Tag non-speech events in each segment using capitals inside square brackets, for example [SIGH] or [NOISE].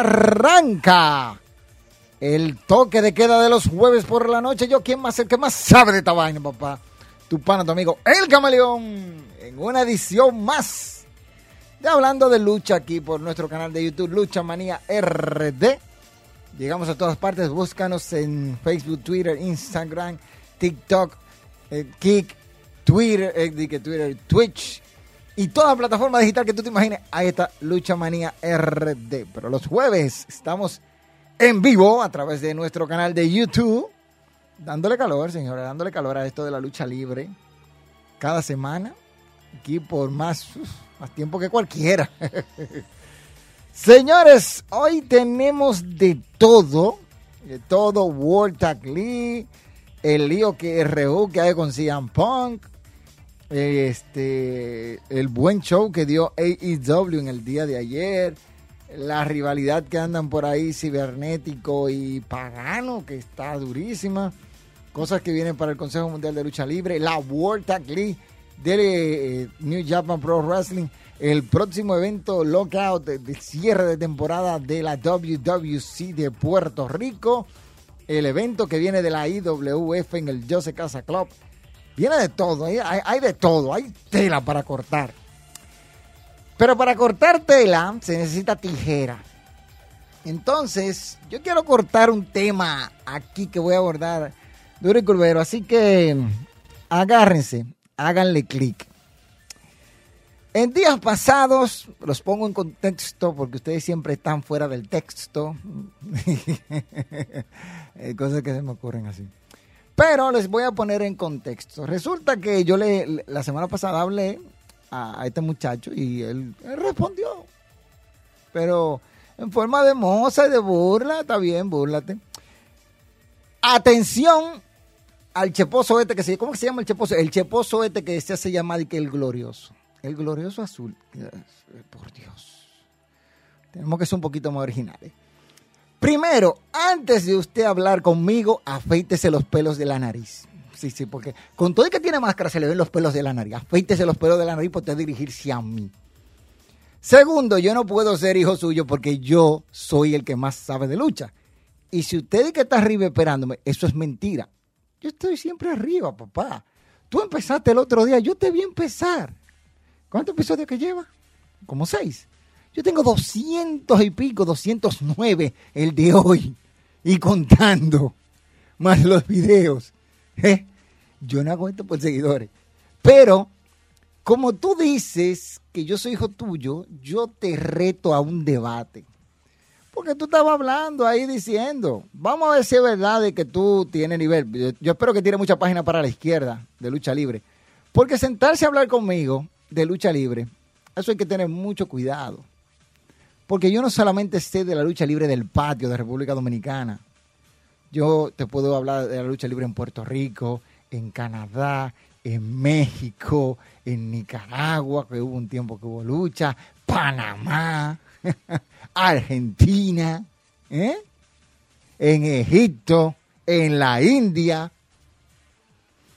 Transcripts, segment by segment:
Arranca el toque de queda de los jueves por la noche. Yo, ¿quién más? El que más sabe de esta vaina, papá. Tu pana, tu amigo, el camaleón, en una edición más de Hablando de Lucha aquí por nuestro canal de YouTube, Lucha Manía RD. Llegamos a todas partes, búscanos en Facebook, Twitter, Instagram, TikTok, eh, Kick, Twitter, eh, Twitter, Twitch, y toda plataforma digital que tú te imagines, ahí está Lucha Manía RD. Pero los jueves estamos en vivo a través de nuestro canal de YouTube, dándole calor, señores, dándole calor a esto de la lucha libre. Cada semana, aquí por más, más tiempo que cualquiera. [LAUGHS] señores, hoy tenemos de todo, de todo, World Tag League, el lío que RU que hay con CM Punk, este, el buen show que dio AEW en el día de ayer, la rivalidad que andan por ahí cibernético y pagano, que está durísima, cosas que vienen para el Consejo Mundial de Lucha Libre, la World Tag League de eh, New Japan Pro Wrestling, el próximo evento lockout de, cierre de temporada de la WWC de Puerto Rico, el evento que viene de la IWF en el Jose Casa Club Viene de todo, hay, de todo, hay tela para cortar. Pero para cortar tela se necesita tijera. Entonces, yo quiero cortar un tema aquí que voy a abordar duro y. Así que agárrense, háganle clic. En días pasados, los pongo en contexto porque ustedes siempre están fuera del texto. [LAUGHS] Cosas que se me ocurren así. Pero les voy a poner en contexto. Resulta que yo le, la semana pasada hablé a, este muchacho y él, respondió. Pero en forma de moza y de burla, está bien, búrlate. Atención al cheposo este que se ¿cómo se llama el cheposo? El cheposo este que se hace llamar que el glorioso. El glorioso azul. Por Dios. Tenemos que ser un poquito más originales. Primero, antes de usted hablar conmigo, afeítese los pelos de la nariz. Sí, sí, porque con todo el que tiene máscara se le ven los pelos de la nariz. Afeítese los pelos de la nariz para usted dirigirse a mí. Segundo, yo no puedo ser hijo suyo porque yo soy el que más sabe de lucha. Y si usted es que está arriba esperándome, eso es mentira. Yo estoy siempre arriba, papá. Tú empezaste el otro día, yo te vi empezar. ¿Cuántos episodios que lleva? Como seis. Yo tengo 200 y pico, 209 el de hoy. Y contando. Más los videos. ¿eh? Yo no hago esto por seguidores. Pero, como tú dices que yo soy hijo tuyo, yo te reto a un debate. Porque tú estabas hablando ahí diciendo, vamos a ver si es verdad de que tú tienes nivel. Yo, espero que tiene mucha página para la izquierda de lucha libre. Porque sentarse a hablar conmigo de lucha libre, eso hay que tener mucho cuidado. Porque yo no solamente sé de la lucha libre del patio de República Dominicana. Yo te puedo hablar de la lucha libre en Puerto Rico, en Canadá, en México, en Nicaragua, que hubo un tiempo que hubo lucha, Panamá, [LAUGHS] Argentina, ¿eh? en Egipto, en la India,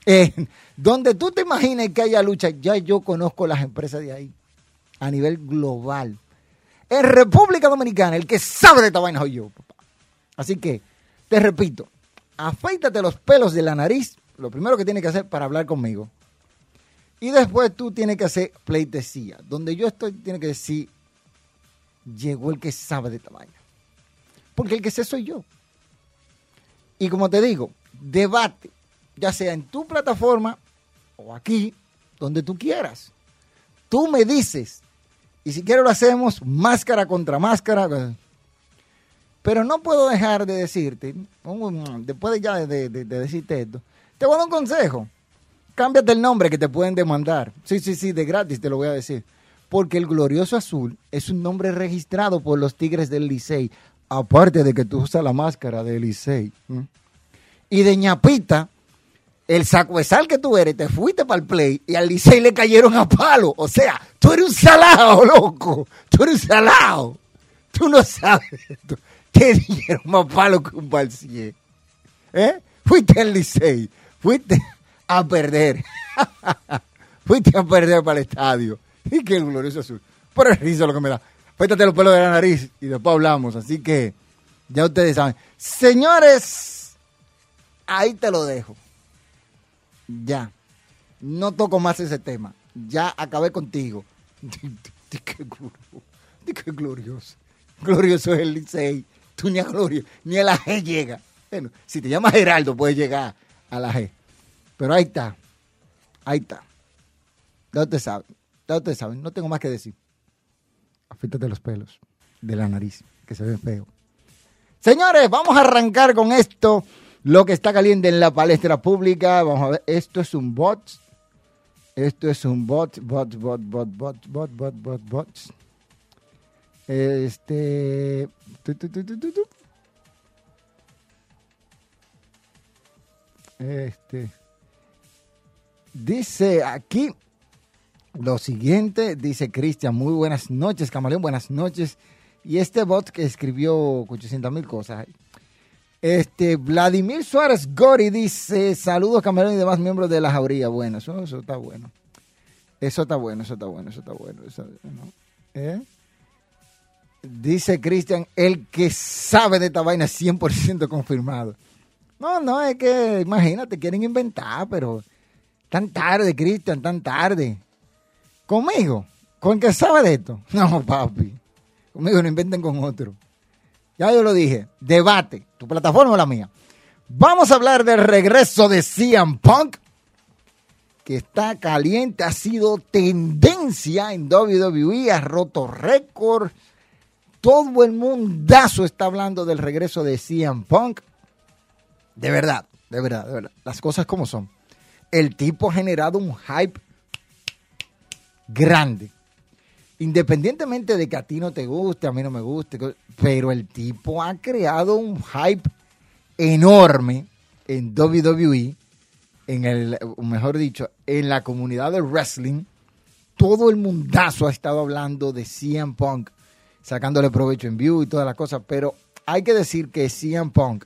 en donde tú te imagines que haya lucha, ya yo conozco las empresas de ahí a nivel global. En República Dominicana, el que sabe de esta vaina soy yo, papá. Así que, te repito, afeítate los pelos de la nariz, lo primero que tienes que hacer para hablar conmigo. Y después tú tienes que hacer pleitesía. Donde yo estoy, tienes que decir, llegó el que sabe de esta vaina. Porque el que sé soy yo. Y como te digo, debate, ya sea en tu plataforma o aquí, donde tú quieras. Tú me dices y si quiero lo hacemos máscara contra máscara. Pero no puedo dejar de decirte, después de ya de, decirte esto, Te voy a dar un consejo. Cámbiate el nombre que te pueden demandar. Sí, sí, sí, de gratis te lo voy a decir. Porque el Glorioso Azul es un nombre registrado por los Tigres del Licey. Aparte de que tú usas la máscara del Licey. Y de ñapita, el sacuesal que tú eres, te fuiste para el play y al Licey le cayeron a palo. O sea, tú eres un salado, loco. Tú eres un salado. Tú no sabes. Te dieron más palo que un balsier. ¿Eh? Fuiste al Licey. Fuiste a perder. [LAUGHS] fuiste a perder para el estadio. Y qué glorioso azul. Por el riso lo que me da. Pétate los pelos de la nariz y después hablamos. Así que ya ustedes saben. Señores, ahí te lo dejo. Ya. No toco más ese tema. Ya acabé contigo. [LAUGHS] qué glorioso. Glorioso es el Licey. Tú ni a Gloria, ni a la G llega. Bueno, si te llamas Geraldo, puedes llegar a la G. Pero ahí está. Ahí está. Ya ustedes saben. Ya ustedes saben. No tengo más que decir. Afítate los pelos de la nariz, que se ve feo. Señores, vamos a arrancar con esto. Lo que está caliente en la palestra pública. Vamos a ver. Esto es un bot. Esto es un bot, bot, bot, bot, bot, bot, bot, bot, bot. Este. Este. Dice aquí lo siguiente, dice Cristian, muy buenas noches, Camaleón, buenas noches. Y este bot que escribió 800 mil cosas. Este, Vladimir Suárez Gori dice, saludos Camaleón y demás miembros de la jauría. Bueno, eso, eso está bueno. Eso está bueno, eso está bueno, eso está bueno. ¿Eh? Dice Cristian, el que sabe de esta vaina 100% confirmado. No, no, es que, imagínate, quieren inventar, pero tan tarde, Cristian, tan tarde. Conmigo, con el que sabe de esto. [LAUGHS] No, papi. Conmigo no inventen con otro. Ya yo lo dije, debate, tu plataforma o la mía. Vamos a hablar del regreso de CM Punk, que está caliente, ha sido tendencia en WWE, ha roto récord todo el mundazo está hablando del regreso de CM Punk. De verdad, de verdad, de verdad. Las cosas como son. El tipo ha generado un hype grande. Independientemente de que a ti no te guste, a mí no me guste, pero el tipo ha creado un hype enorme en WWE, en el, mejor dicho, en la comunidad del wrestling. Todo el mundazo ha estado hablando de CM Punk sacándole provecho en view y todas las cosas, pero hay que decir que CM Punk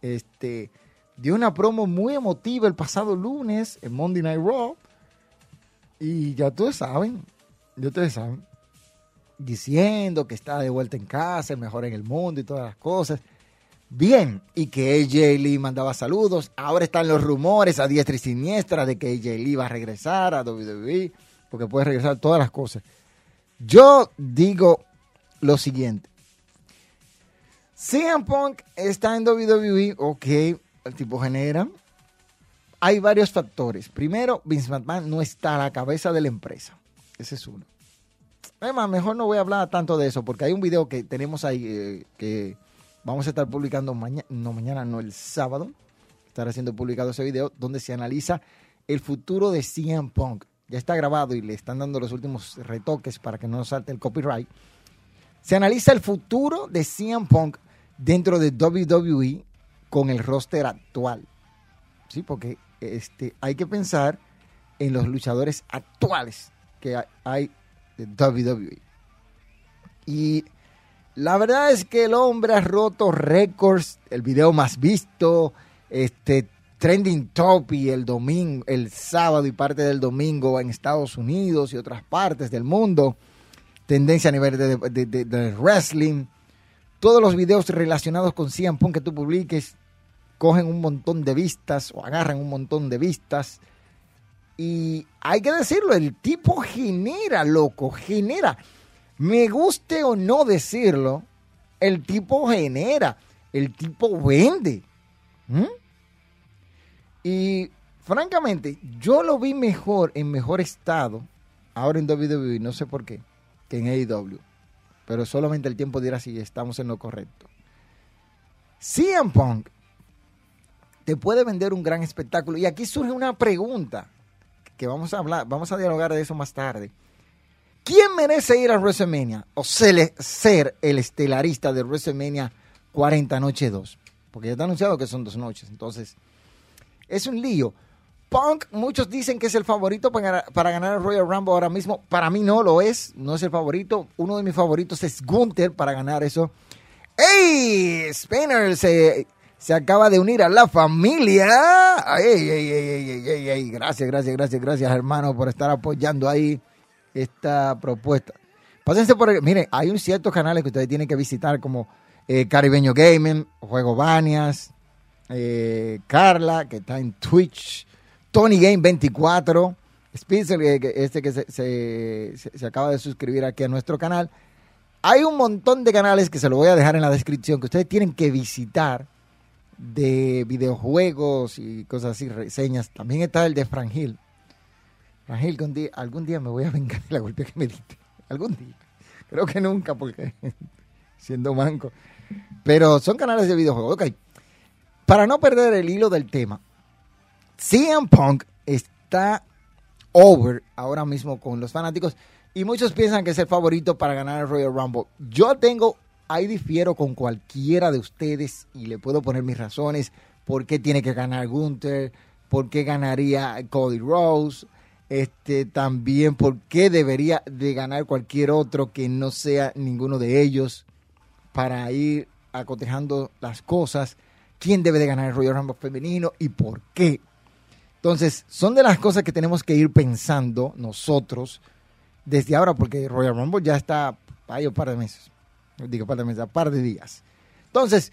este, dio una promo muy emotiva el pasado lunes en Monday Night Raw y ya ustedes saben, ya ustedes saben, diciendo que está de vuelta en casa, mejor en el mundo y todas las cosas. Bien, y que AJ Lee mandaba saludos. Ahora están los rumores a diestra y siniestra de que AJ Lee va a regresar a WWE, porque puede regresar todas las cosas. Yo digo, lo siguiente. CM Punk está en WWE, ok, el tipo genera. Hay varios factores. Primero, Vince McMahon no está a la cabeza de la empresa. Ese es uno. Además, mejor no voy a hablar tanto de eso porque hay un video que tenemos ahí eh, que vamos a estar publicando mañana, no mañana, no el sábado. Estará siendo publicado ese video donde se analiza el futuro de CM Punk. Ya está grabado y le están dando los últimos retoques para que no salte el copyright. Se analiza el futuro de CM Punk dentro de WWE con el roster actual. Sí, porque este, hay que pensar en los luchadores actuales que hay de WWE. Y la verdad es que el hombre ha roto récords, el video más visto, este trending top y el domingo, el sábado y parte del domingo en Estados Unidos y otras partes del mundo tendencia a nivel de, wrestling. Todos los videos relacionados con CM Punk que tú publiques cogen un montón de vistas o agarran un montón de vistas. Y hay que decirlo, el tipo genera, loco, genera. Me guste o no decirlo, el tipo genera, el tipo vende. Y francamente, yo lo vi mejor, en mejor estado, ahora en WWE, no sé por qué en AEW. Pero solamente el tiempo dirá si estamos en lo correcto. CM Punk te puede vender un gran espectáculo. Y aquí surge una pregunta vamos a hablar, vamos a dialogar de eso más tarde. ¿Quién merece ir a WrestleMania o ser, ser el estelarista de WrestleMania 40 Noche 2? Porque ya está anunciado que son dos noches. Entonces, es un lío. Punk, muchos dicen que es el favorito para, para, ganar el Royal Rumble ahora mismo. Para mí no lo es, no es el favorito. Uno de mis favoritos es Gunther para ganar eso. ¡Ey! Spinner se, se acaba de unir a la familia. ¡Ey, ey, ey, ey, ey, Gracias, gracias, gracias, gracias, hermano, por estar apoyando ahí esta propuesta. Pásense por miren, hay un ciertos canales que ustedes tienen que visitar como eh, Caribeño Gaming, Juego Banias, eh, Carla, que está en Twitch, Tony Game 24, Spencer, este que se, se, se, acaba de suscribir aquí a nuestro canal. Hay un montón de canales que se lo voy a dejar en la descripción que ustedes tienen que visitar de videojuegos y cosas así, reseñas. También está el de Frangil. Frangil, algún día, me voy a vengar de la golpe que me diste. Algún día. Creo que nunca, porque [LAUGHS] siendo manco. Pero son canales de videojuegos. Ok. Para no perder el hilo del tema, CM Punk está over ahora mismo con los fanáticos y muchos piensan que es el favorito para ganar el Royal Rumble. Yo tengo, ahí difiero con cualquiera de ustedes y le puedo poner mis razones. Por qué tiene que ganar Gunther, por qué ganaría Cody Rose, este, también por qué debería de ganar cualquier otro que no sea ninguno de ellos para ir acotejando las cosas, quién debe de ganar el Royal Rumble femenino y por qué. Entonces, son de las cosas que tenemos que ir pensando nosotros desde ahora, porque Royal Rumble ya está hay un par de meses, digo par de meses, un par de días. Entonces,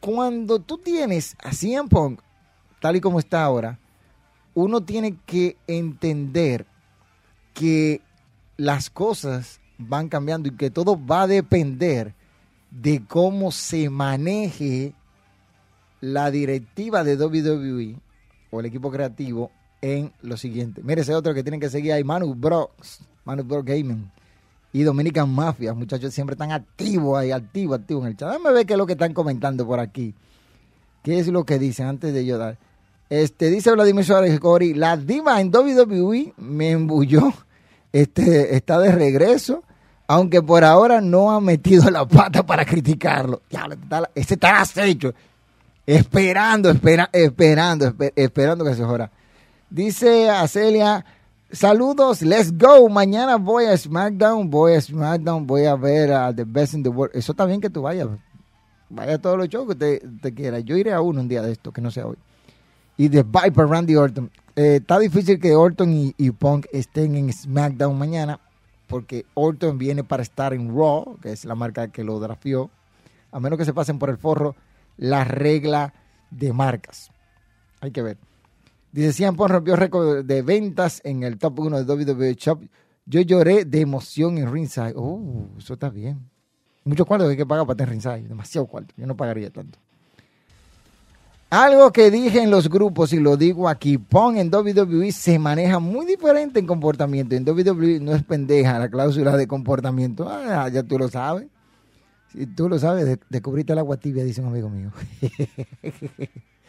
cuando tú tienes a CM Punk, tal y como está ahora, uno tiene que entender que las cosas van cambiando y que todo va a depender de cómo se maneje la directiva de WWE o el equipo creativo en lo siguiente. Mire ese otro que tienen que seguir ahí, Manu Brooks, Manu Brooks Gaming y Dominican Mafia. Muchachos siempre están activos ahí, activos, activos en el chat. Déjame ver qué es lo que están comentando por aquí. ¿Qué es lo que dicen antes de yo dar? Este, dice Vladimir Suárez Cori, la diva en WWE me embulló. Este, está de regreso aunque por ahora no ha metido la pata para criticarlo. Ya, ese está acecho, esperando, espera, esperando, esperando que se jora. Dice a Celia, saludos, let's go, mañana voy a SmackDown, voy a SmackDown, voy a ver a The Best in the World. Eso está bien que tú vayas, vaya a todos los shows que te, te quieras. Yo iré a uno un día de esto, que no sea hoy. Y The Viper, Randy Orton. Eh, está difícil que Orton y, y Punk estén en SmackDown mañana porque Orton viene para estar en Raw, que es la marca que lo drafió, a menos que se pasen por el forro la regla de marcas. Hay que ver. Dice, Cian Pon rompió récord de ventas en el top 1 de WWE Shop. Yo lloré de emoción en ringside. Oh, eso está bien. Mucho cuarto hay que pagar para tener ringside. Demasiado cuarto. Yo no pagaría tanto. Algo que dije en los grupos y lo digo aquí, Pong en WWE se maneja muy diferente en comportamiento. En WWE no es pendeja la cláusula de comportamiento. Ah, ya tú lo sabes. Si tú lo sabes, descubriste el agua tibia, dice un amigo mío. [LAUGHS]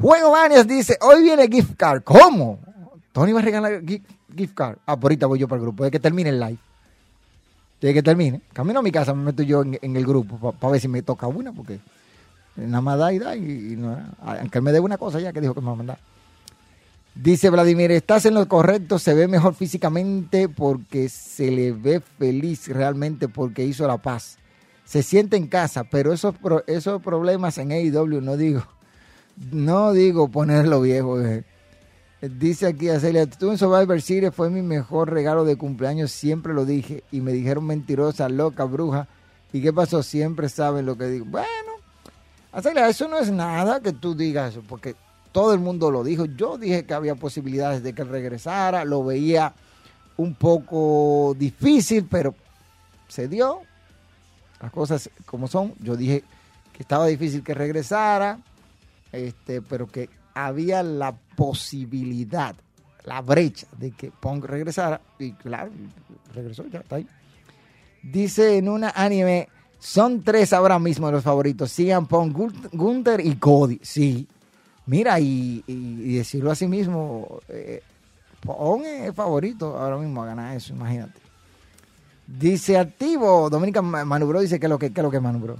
Juego Banias dice, hoy viene gift card. ¿Cómo? Tony va a regalar gift card. Ah, por ahorita voy yo para el grupo, de que termine el live. De que termine. Camino a mi casa, me meto yo en, el grupo para ver si me toca una, porque... Nada más da y da. Y, aunque él me dé una cosa ya que dijo que me va a mandar. Dice Vladimir, estás en lo correcto, se ve mejor físicamente porque se le ve feliz realmente porque hizo la paz. Se siente en casa, pero esos, esos problemas en AEW no digo, no digo ponerlo viejo. Eh. Dice aquí a Celia, tú en Survivor Series fue mi mejor regalo de cumpleaños, siempre lo dije y me dijeron mentirosa, loca, bruja. ¿Y qué pasó? Siempre saben lo que digo. Bueno, eso no es nada que tú digas eso, porque todo el mundo lo dijo. Yo dije que había posibilidades de que regresara, lo veía un poco difícil, pero se dio. Las cosas como son. Yo dije que estaba difícil que regresara, este, pero que había la posibilidad, la brecha de que Pong regresara. Y claro, regresó, ya está ahí. Dice en una anime, son tres ahora mismo los favoritos. CM Punk, Gunther y Cody. Sí. Mira, y, y, decirlo así mismo, eh, es favorito ahora mismo a ganar eso, imagínate. Dice activo, Dominican Manubro dice que lo que, que, lo que Manubro.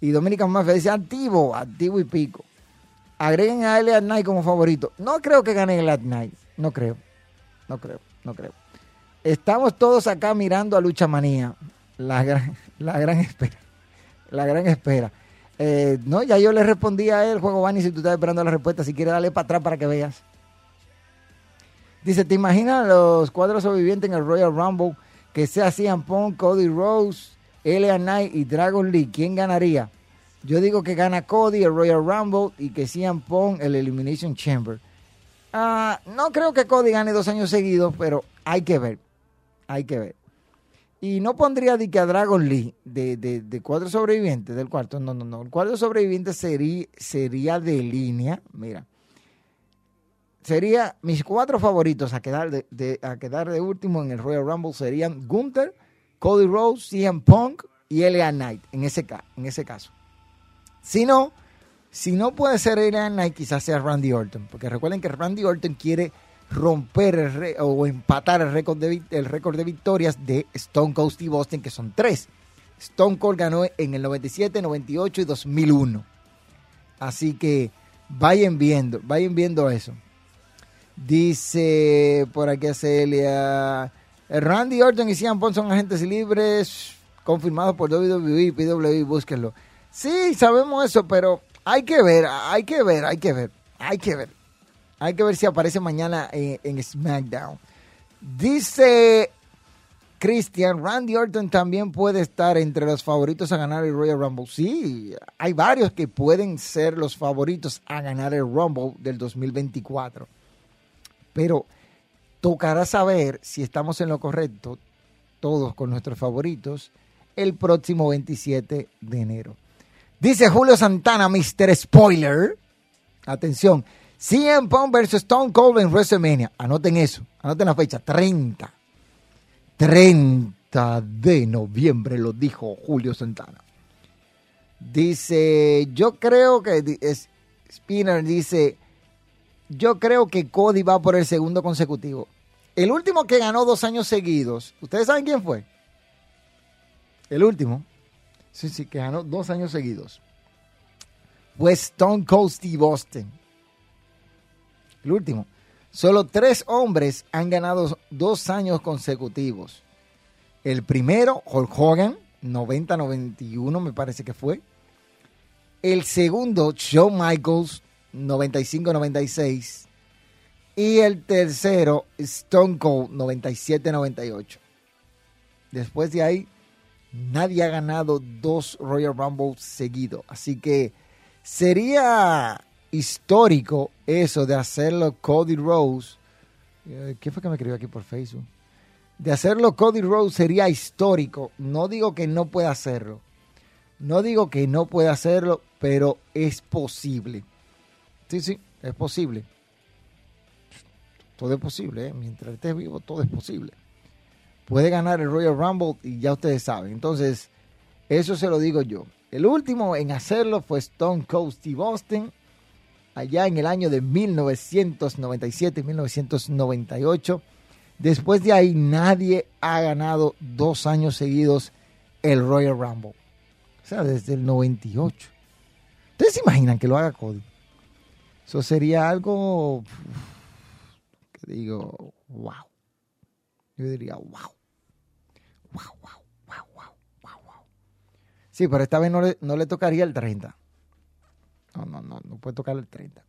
Y Dominican Mafia dice activo, activo y pico. Agreguen a Elliot Knight como favorito. No creo que gane el Knight, no creo, no creo, no creo. Estamos todos acá mirando a Lucha Manía, la gran, [LAUGHS] la gran espera, la gran espera. Eh, no, ya yo le respondí a él, juego Bani, si tú estás esperando la respuesta, si quieres darle para atrás para que veas. Dice, ¿te imaginas los cuadros sobrevivientes en el Royal Rumble que sea CM Punk, Cody Rose, LA Knight y Dragon Lee? ¿Quién ganaría? Yo digo que gana Cody el Royal Rumble y que CM Punk el Elimination Chamber. Ah, no creo que Cody gane dos años seguidos, pero hay que ver. Hay que ver. Y no pondría de que a Dragon Lee de, de, de cuadro sobrevivientes del cuarto. No, no, no. El cuadro sobreviviente sería, sería de línea. Mira sería mis cuatro favoritos a quedar de, a quedar de último en el Royal Rumble serían Gunther, Cody Rhodes, CM Punk y LA Knight en ese, en ese caso. Si no, si no puede ser LA Knight, quizás sea Randy Orton, porque recuerden que Randy Orton quiere romper o empatar el récord de, victorias de Stone Cold Steve Austin, que son tres. Stone Cold ganó en el 97, 98 y 2001. Así que vayan viendo, vayan viendo eso. Dice por aquí Celia. Randy Orton y Cian Pong son agentes libres confirmados por WWE y PWI, búsquenlo. Sí, sabemos eso, pero hay que ver, hay que ver, hay que ver, hay que ver. Hay que ver si aparece mañana en, SmackDown. Dice Christian, Randy Orton también puede estar entre los favoritos a ganar el Royal Rumble. Sí, hay varios que pueden ser los favoritos a ganar el Rumble del 2024 pero tocará saber si estamos en lo correcto, todos con nuestros favoritos, el próximo 27 de enero. Dice Julio Santana, Mr. Spoiler. Atención. CM Punk versus Stone Cold en WrestleMania. Anoten eso. Anoten la fecha. 30. 30 de noviembre lo dijo Julio Santana. Dice, yo creo que Spinner dice, yo creo que Cody va por el segundo consecutivo. El último que ganó dos años seguidos, ¿ustedes saben quién fue? El último, sí, sí, que ganó dos años seguidos. Fue Stone Cold Steve Austin. El último. Solo tres hombres han ganado dos años consecutivos. El primero, Hulk Hogan, 90-91 me parece que fue. El segundo, Shawn Michaels, 95-96. Y el tercero, Stone Cold, 97-98. Después de ahí, nadie ha ganado dos Royal Rumble seguidos. Así que sería histórico eso de hacerlo Cody Rose. Eh, ¿Qué fue que me escribió aquí por Facebook? De hacerlo Cody Rose sería histórico. No digo que no pueda hacerlo. No digo que no pueda hacerlo, pero es posible. Sí, sí, es posible. Todo es posible, ¿eh? mientras estés vivo, todo es posible. Puede ganar el Royal Rumble y ya ustedes saben. Entonces, eso se lo digo yo. El último en hacerlo fue Stone Cold Steve Austin, allá en el año de 1997-1998. Después de ahí, nadie ha ganado dos años seguidos el Royal Rumble. O sea, desde el 98. ¿Ustedes se imaginan que lo haga Cody? Eso sería algo que digo, wow. Yo diría, wow. Wow, wow, wow, wow, wow, wow. Sí, pero esta vez no le, no le tocaría el 30. No, no, no, no puede tocar el 30.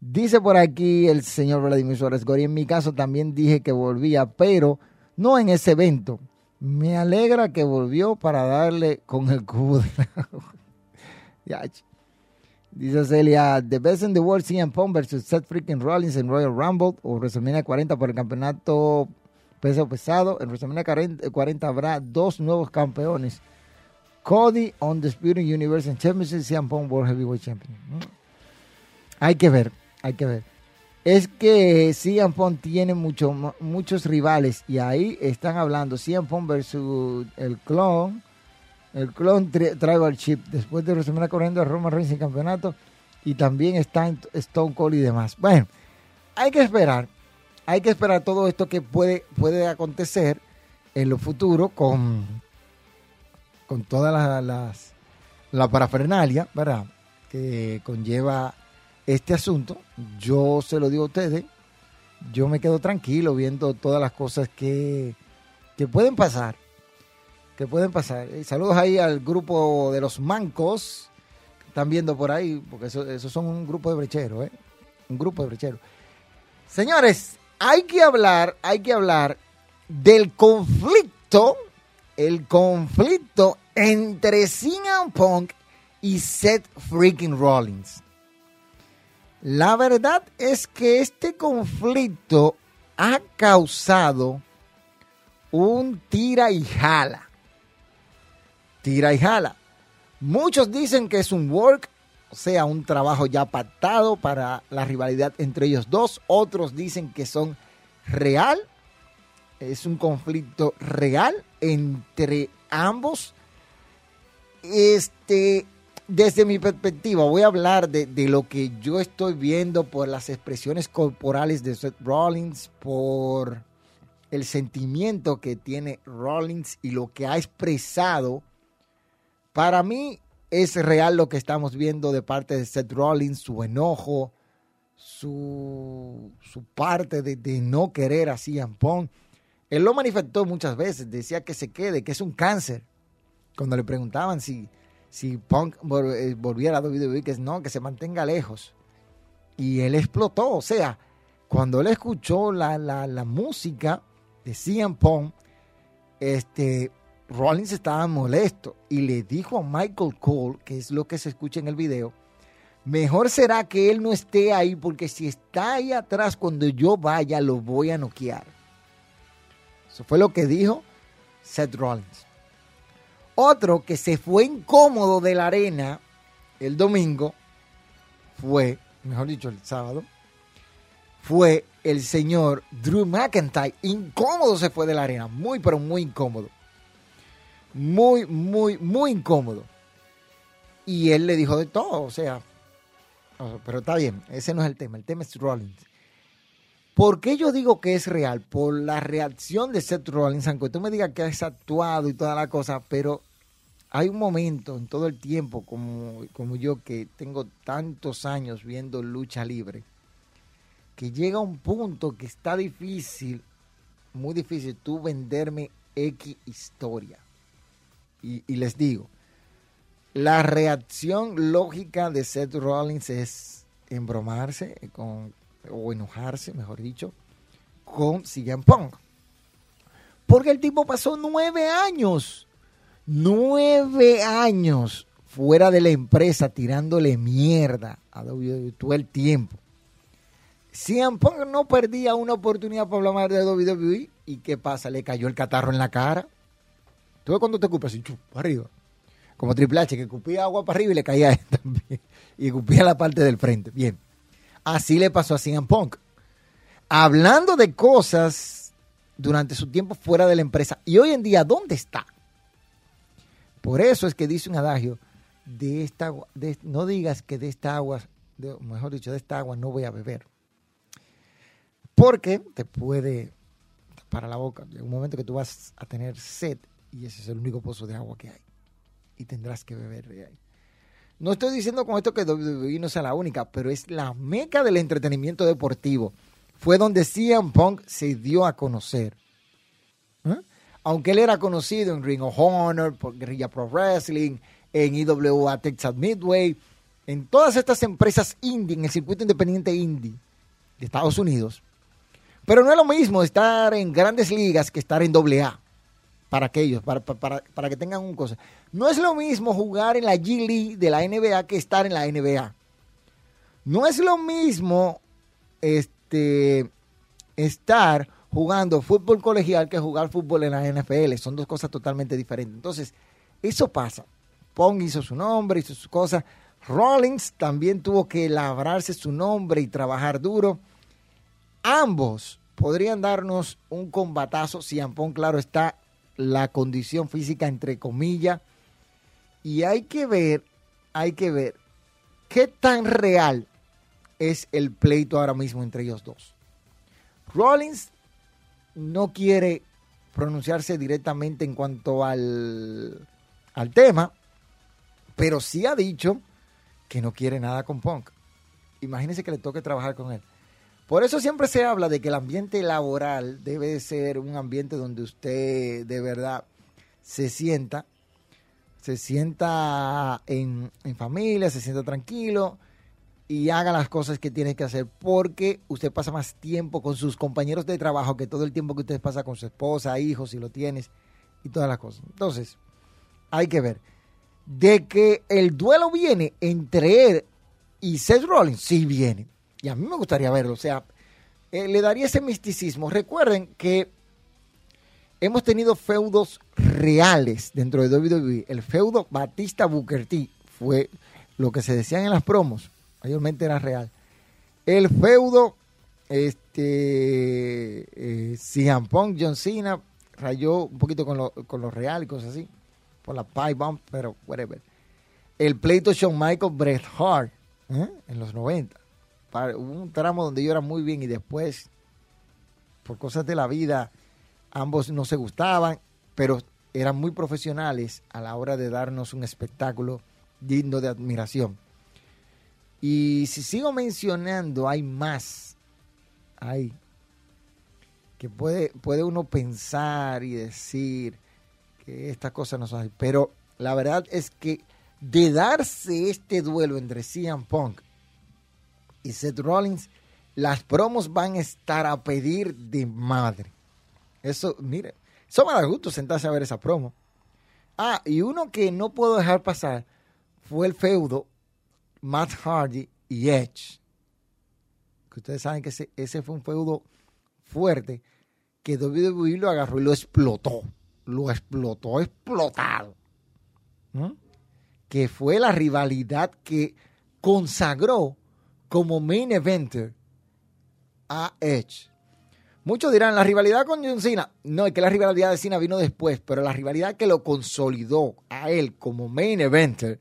Dice por aquí el señor Vladimir Suárez Gori, en mi caso también dije que volvía, pero no en ese evento. Me alegra que volvió para darle con el cubo de la... [LAUGHS] Dice Celia, The Best in the World CM Punk versus Seth freaking Rollins en Royal Rumble o WrestleMania 40 por el campeonato peso pesado. En WrestleMania 40 habrá dos nuevos campeones. Cody on Undisputed Universe Championship, CM Punk World Heavyweight Champion. Hay que ver, hay que ver. Es que CM Punk tiene mucho, muchos rivales y ahí están hablando CM Punk versus el clon el clon Tribal Chip, después de WrestleMania corriendo a Roma Reigns en campeonato y también está Stone Cold y demás. Bueno, hay que esperar, hay que esperar todo esto que puede, puede acontecer en lo futuro con, con todas las, la parafernalia. Que conlleva este asunto. Yo se lo digo a ustedes, yo me quedo tranquilo viendo todas las cosas que, que pueden pasar. Que pueden pasar. saludos ahí al grupo de los mancos que están viendo por ahí, porque esos eso son un grupo de brecheros, ¿eh? Un grupo de brecheros. Señores, hay que hablar, hay que hablar del conflicto, el conflicto entre CM Punk y Seth freaking Rollins. La verdad es que este conflicto ha causado un tira y jala. Tira y jala. Muchos dicen que es un work, sea, un trabajo ya pactado para la rivalidad entre ellos dos. Otros dicen que son real. Es un conflicto real entre ambos. Este, desde mi perspectiva, voy a hablar de, lo que yo estoy viendo por las expresiones corporales de Seth Rollins, por el sentimiento que tiene Rollins y lo que ha expresado. Para mí es real lo que estamos viendo de parte de Seth Rollins, su enojo, su, parte de, de, no querer a CM Punk. Él lo manifestó muchas veces, decía que se quede, que es un cáncer. Cuando le preguntaban si si Punk eh, volviera a WWE, que no, que se mantenga lejos. Y él explotó, o sea, cuando él escuchó la, la, música de CM Punk, este, Rollins estaba molesto y le dijo a Michael Cole, que es lo que se escucha en el video, mejor será que él no esté ahí porque si está ahí atrás cuando yo vaya lo voy a noquear. Eso fue lo que dijo Seth Rollins. Otro que se fue incómodo de la arena el domingo fue, mejor dicho, el sábado, fue el señor Drew McIntyre. Incómodo se fue de la arena, muy, pero muy incómodo. Muy, muy, muy incómodo. Y él le dijo de todo, o sea, pero está bien, ese no es el tema, el tema es Rollins. ¿Por qué yo digo que es real? Por la reacción de Seth Rollins, aunque tú me digas que has actuado y toda la cosa, pero hay un momento en todo el tiempo como, como yo que tengo tantos años viendo lucha libre, que llega un punto que está difícil, muy difícil, tú venderme X historia. Y, les digo, la reacción lógica de Seth Rollins es embromarse con, o enojarse, mejor dicho, con CM Punk. Porque el tipo pasó nueve años nueve años fuera de la empresa tirándole mierda a WWE todo el tiempo. CM Punk no perdía una oportunidad para hablar de WWE y ¿qué pasa? Le cayó el catarro en la cara. ¿Tú ves cuando te escupes así, chup, arriba? Como Triple H, que escupía agua para arriba y le caía a él [LAUGHS] también. Y escupía la parte del frente. Bien. Así le pasó a CM Punk. Hablando de cosas durante su tiempo fuera de la empresa. Y hoy en día, ¿dónde está? Por eso es que dice un adagio, de esta no digas que de esta agua, mejor dicho, de esta agua no voy a beber. Porque te puede para la boca. Llega un momento que tú vas a tener sed y ese es el único pozo de agua que hay. Y tendrás que beber de ahí. No estoy diciendo con esto que WWE no sea la única, pero es la meca del entretenimiento deportivo. Fue donde CM Punk se dio a conocer aunque él era conocido en Ring of Honor, por Guerrilla Pro Wrestling, en IWA Texas Midway, en todas estas empresas indie, en el circuito independiente indie de Estados Unidos. Pero no es lo mismo estar en grandes ligas que estar en AA. Para aquellos, para, para, que tengan un cosa. No es lo mismo jugar en la G League de la NBA que estar en la NBA. No es lo mismo este, estar jugando fútbol colegial que jugar fútbol en la NFL. Son dos cosas totalmente diferentes. Entonces, eso pasa. Pong hizo su nombre, hizo su cosa. Rollins también tuvo que labrarse su nombre y trabajar duro. Ambos podrían darnos un combatazo si Ampón, claro, está la condición física entre comillas. Y hay que ver, hay que ver ¿qué tan real es el pleito ahora mismo entre ellos dos? Rollins no quiere pronunciarse directamente en cuanto al, al tema, pero sí ha dicho que no quiere nada con Punk. Imagínense que le toque trabajar con él. Por eso siempre se habla de que el ambiente laboral debe ser un ambiente donde usted de verdad se sienta, se sienta en, en familia, se sienta tranquilo y haga las cosas que tiene que hacer porque usted pasa más tiempo con sus compañeros de trabajo que todo el tiempo que usted pasa con su esposa, hijos, si lo tienes y todas las cosas. Entonces, hay que ver. De que el duelo viene entre él y Seth Rollins, sí viene. Y a mí me gustaría verlo. O sea, eh, le daría ese misticismo. Recuerden que hemos tenido feudos reales dentro de WWE. El feudo Batista Booker T fue lo que se decían en las promos mayormente era real. El feudo, este, eh, John Cena, rayó un poquito con lo, con real y cosas así, por la pie bomb, pero whatever. El pleito Shawn Michael, Bret Hart, ¿eh? en los 90. Hubo un tramo donde yo era muy bien y después, por cosas de la vida, ambos no se gustaban, pero eran muy profesionales a la hora de darnos un espectáculo digno de admiración. Y si sigo mencionando, hay más. Hay. Que puede, puede uno pensar y decir que estas cosas no son Pero la verdad es que de darse este duelo entre CM Punk y Seth Rollins, las promos van a estar a pedir de madre. Eso, mire, eso me da gusto sentarse a ver esa promo. Ah, y uno que no puedo dejar pasar fue el feudo Matt Hardy y Edge. Que ustedes saben que ese, fue un feudo fuerte que WWE lo agarró y lo explotó. Lo explotó, explotado. Que fue la rivalidad que consagró como main eventer a Edge. Muchos dirán, la rivalidad con John Cena. No, es que la rivalidad de Cena vino después, pero la rivalidad que lo consolidó a él como main eventer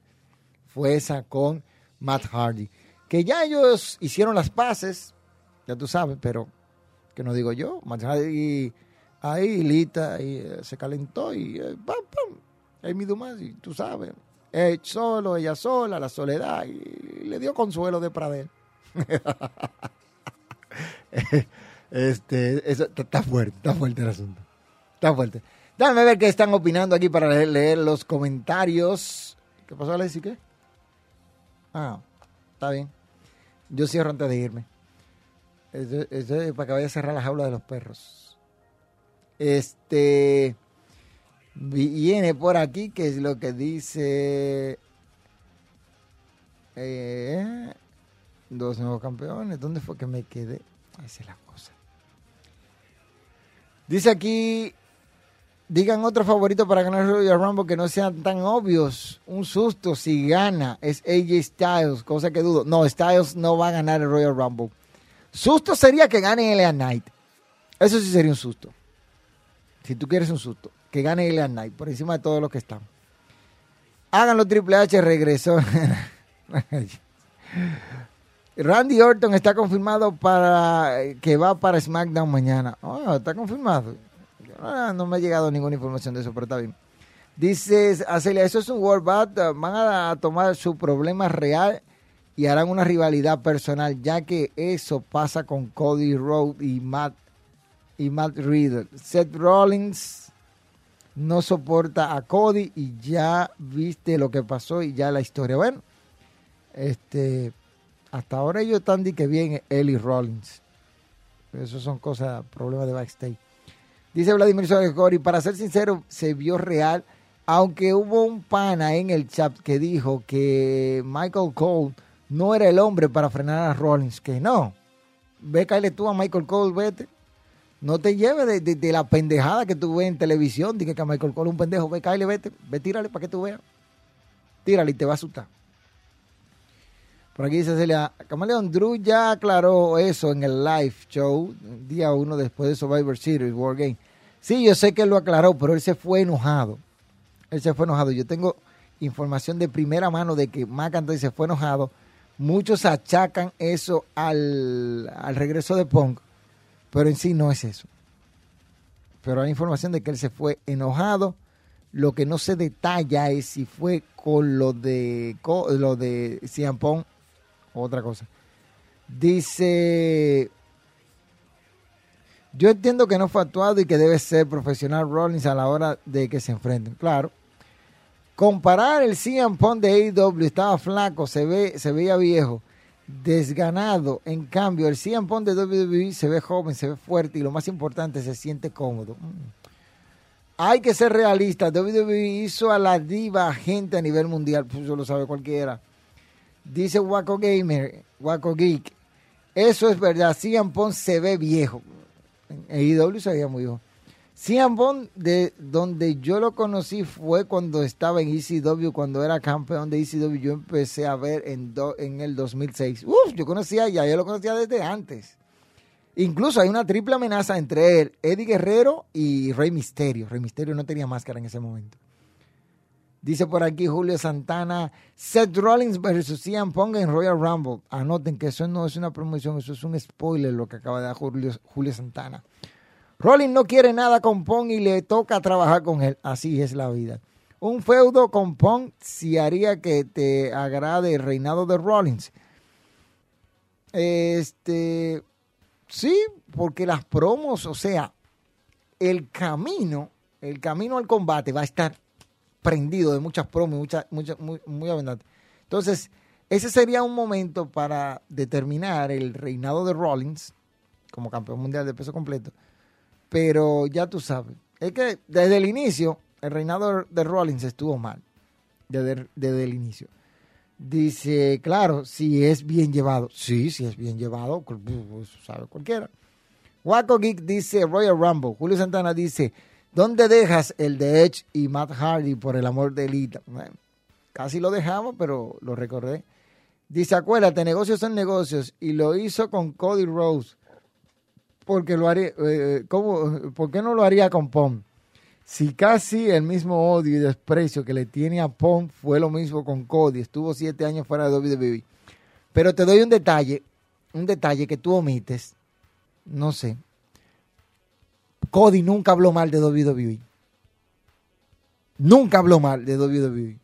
fue esa con Matt Hardy. Que ya ellos hicieron las paces, ya tú sabes, pero que no digo yo. Matt Hardy ahí, Lita, ahí, eh, se calentó y eh, pam, pam, ahí mi más, y tú sabes. Él solo, ella sola, la soledad, y le dio consuelo de Pradel. [LAUGHS] este, eso, está fuerte, está fuerte el asunto. Está fuerte. Déjame ver qué están opinando aquí para leer, los comentarios. ¿Qué pasó, Alexi? ¿Qué? Ah, está bien. Yo cierro antes de irme. Para que vaya a cerrar la jaula de los perros. Este viene por aquí, que es lo que dice. Eh, dos nuevos campeones. ¿Dónde fue que me quedé? Esa es la cosa. Dice aquí Digan otro favorito para ganar Royal Rumble que no sean tan obvios. Un susto si gana es AJ Styles, cosa que dudo. No, Styles no va a ganar el Royal Rumble. Susto sería que gane LA Knight. Eso sí sería un susto. Si tú quieres un susto, que gane LA Knight por encima de todos los que están. Háganlo Triple H, regresó. [LAUGHS] Randy Orton está confirmado para que va para SmackDown mañana. Oh, está confirmado. Ah, no me ha llegado ninguna información de eso, pero está bien. Dices, Acelia, eso es un World Bat. Van a tomar su problema real y harán una rivalidad personal, ya que eso pasa con Cody Rhodes y Matt, y Matt Riddle. Seth Rollins no soporta a Cody y ya viste lo que pasó y ya la historia. Bueno, este, hasta ahora ellos están de que bien Eli Rollins. Eso son cosas, problemas de backstage. Dice Vladimir Gori, para ser sincero, se vio real, aunque hubo un pana en el chat que dijo que Michael Cole no era el hombre para frenar a Rollins, que no. Ve, cállate tú a Michael Cole, vete. No te lleves de, la pendejada que tú ves en televisión, dije que Michael Cole un pendejo, ve, cállate, vete, ve, tírale para que tú veas. Tírale y te va a asustar. Por aquí dice Celia, Camaleón Drew ya aclaró eso en el live show, día uno después de Survivor Series, War Game. Sí, yo sé que él lo aclaró, pero él se fue enojado. Él se fue enojado. Yo tengo información de primera mano de que McIntyre se fue enojado Muchos achacan eso al, al regreso de Punk, pero en sí no es eso. Pero hay información de que él se fue enojado. Lo que no se detalla es si fue con lo de lo de Punk o otra cosa. Dice yo entiendo que no fue actuado y que debe ser profesional Rollins a la hora de que se enfrenten. Claro. Comparar el CM Punk de AEW estaba flaco, se ve, se veía viejo, desganado. En cambio, el CM Punk de WWE se ve joven, se ve fuerte y lo más importante, se siente cómodo. Mm. Hay que ser realista. WWE hizo a la diva gente a nivel mundial, pues eso lo sabe cualquiera. Dice Waco Gamer, Waco Geek. Eso es verdad. CM Punk se ve viejo. En AEW se veía muy viejo. CM Punk, de donde yo lo conocí fue cuando estaba en ECW, cuando era campeón de ECW. Yo empecé a ver en, en el 2006. Uf, yo conocía ya, yo lo conocía desde antes. Incluso hay una triple amenaza entre él, Eddie Guerrero y Rey Misterio. Rey Misterio no tenía máscara en ese momento. Dice por aquí Julio Santana, Seth Rollins versus CM Punk en Royal Rumble. Anoten que eso no es una promoción, eso es un spoiler lo que acaba de dar Julio, Julio Santana. Rollins no quiere nada con Pong y le toca trabajar con él. Así es la vida. Un feudo con Pong si haría que te agrade el reinado de Rollins. Este, sí, porque las promos, o sea, el camino, el camino al combate va a estar prendido de muchas promos, muchas, muchas, muy, muy. Entonces, ese sería un momento para determinar el reinado de Rollins como campeón mundial de peso completo pero ya tú sabes. Es que desde el inicio, el reinado de Rollins estuvo mal. Desde, el inicio. Dice, claro, si es bien llevado. Sí, si es bien llevado, pues, pues, sabe cualquiera. Waco Geek dice Royal Rumble. Julio Santana dice, ¿dónde dejas el de Edge y Matt Hardy por el amor de Lita? casi lo dejamos, pero lo recordé. Dice, acuérdate, negocios son negocios. Y lo hizo con Cody Rose porque lo haría, eh, ¿cómo, ¿por qué no lo haría con Pom? Si casi el mismo odio y desprecio que le tiene a Pom fue lo mismo con Cody, estuvo siete años fuera de WWE. Pero te doy un detalle, un detalle que tú omites, no sé. Cody nunca habló mal de WWE. Nunca habló mal de WWE.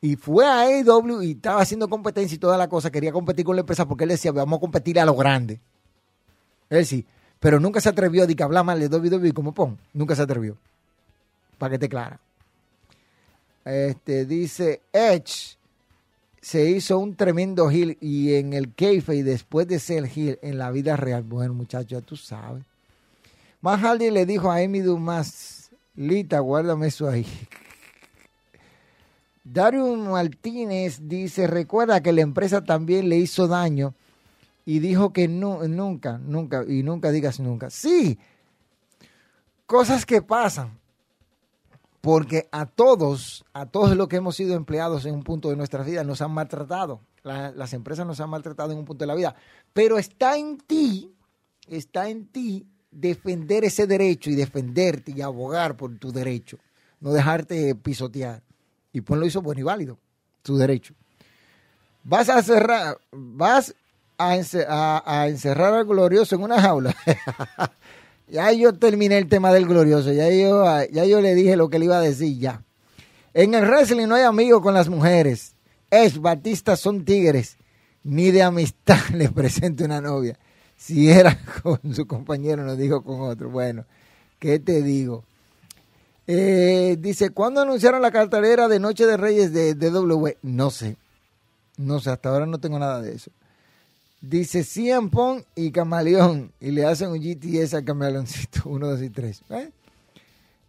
Y fue a AEW y estaba haciendo competencia y toda la cosa. Quería competir con la empresa porque él decía, vamos a competir a lo grande. Él sí, pero nunca se atrevió a que hablar mal de WWE como Pon. Nunca se atrevió. Para que te clara. Este, dice Edge se hizo un tremendo heel y en el y después de ser heel en la vida real. Bueno, muchachos, ya tú sabes. Más Hardy le dijo a Amy Dumas, Lita, guárdame eso ahí. [LAUGHS] Dario Martínez dice, recuerda que la empresa también le hizo daño y dijo que no, nunca, nunca, y nunca digas nunca. Sí, cosas que pasan, porque a todos, a todos los que hemos sido empleados en un punto de nuestra vida, nos han maltratado. las empresas nos han maltratado en un punto de la vida. Pero está en ti, está en ti defender ese derecho y defenderte y abogar por tu derecho. No dejarte pisotear. Y pues lo hizo bueno y válido, tu derecho. Vas a cerrar, vas a, encerrar al glorioso en una jaula. [LAUGHS] ya yo terminé el tema del glorioso, ya yo, ya yo le dije lo que le iba a decir ya. En el wrestling no hay amigos con las mujeres. Es Batista son tigres. Ni de amistad [LAUGHS] le presento una novia. Si era [LAUGHS] con su compañero, no dijo con otro. Bueno, ¿qué te digo? Eh, dice, ¿cuándo anunciaron la cartelera de Noche de Reyes de, de W? No sé. No sé, hasta ahora no tengo nada de eso. Dice CM Pong y Camaleón. Y le hacen un GTS al camaleoncito. [LAUGHS] Uno, dos y tres. ¿Eh?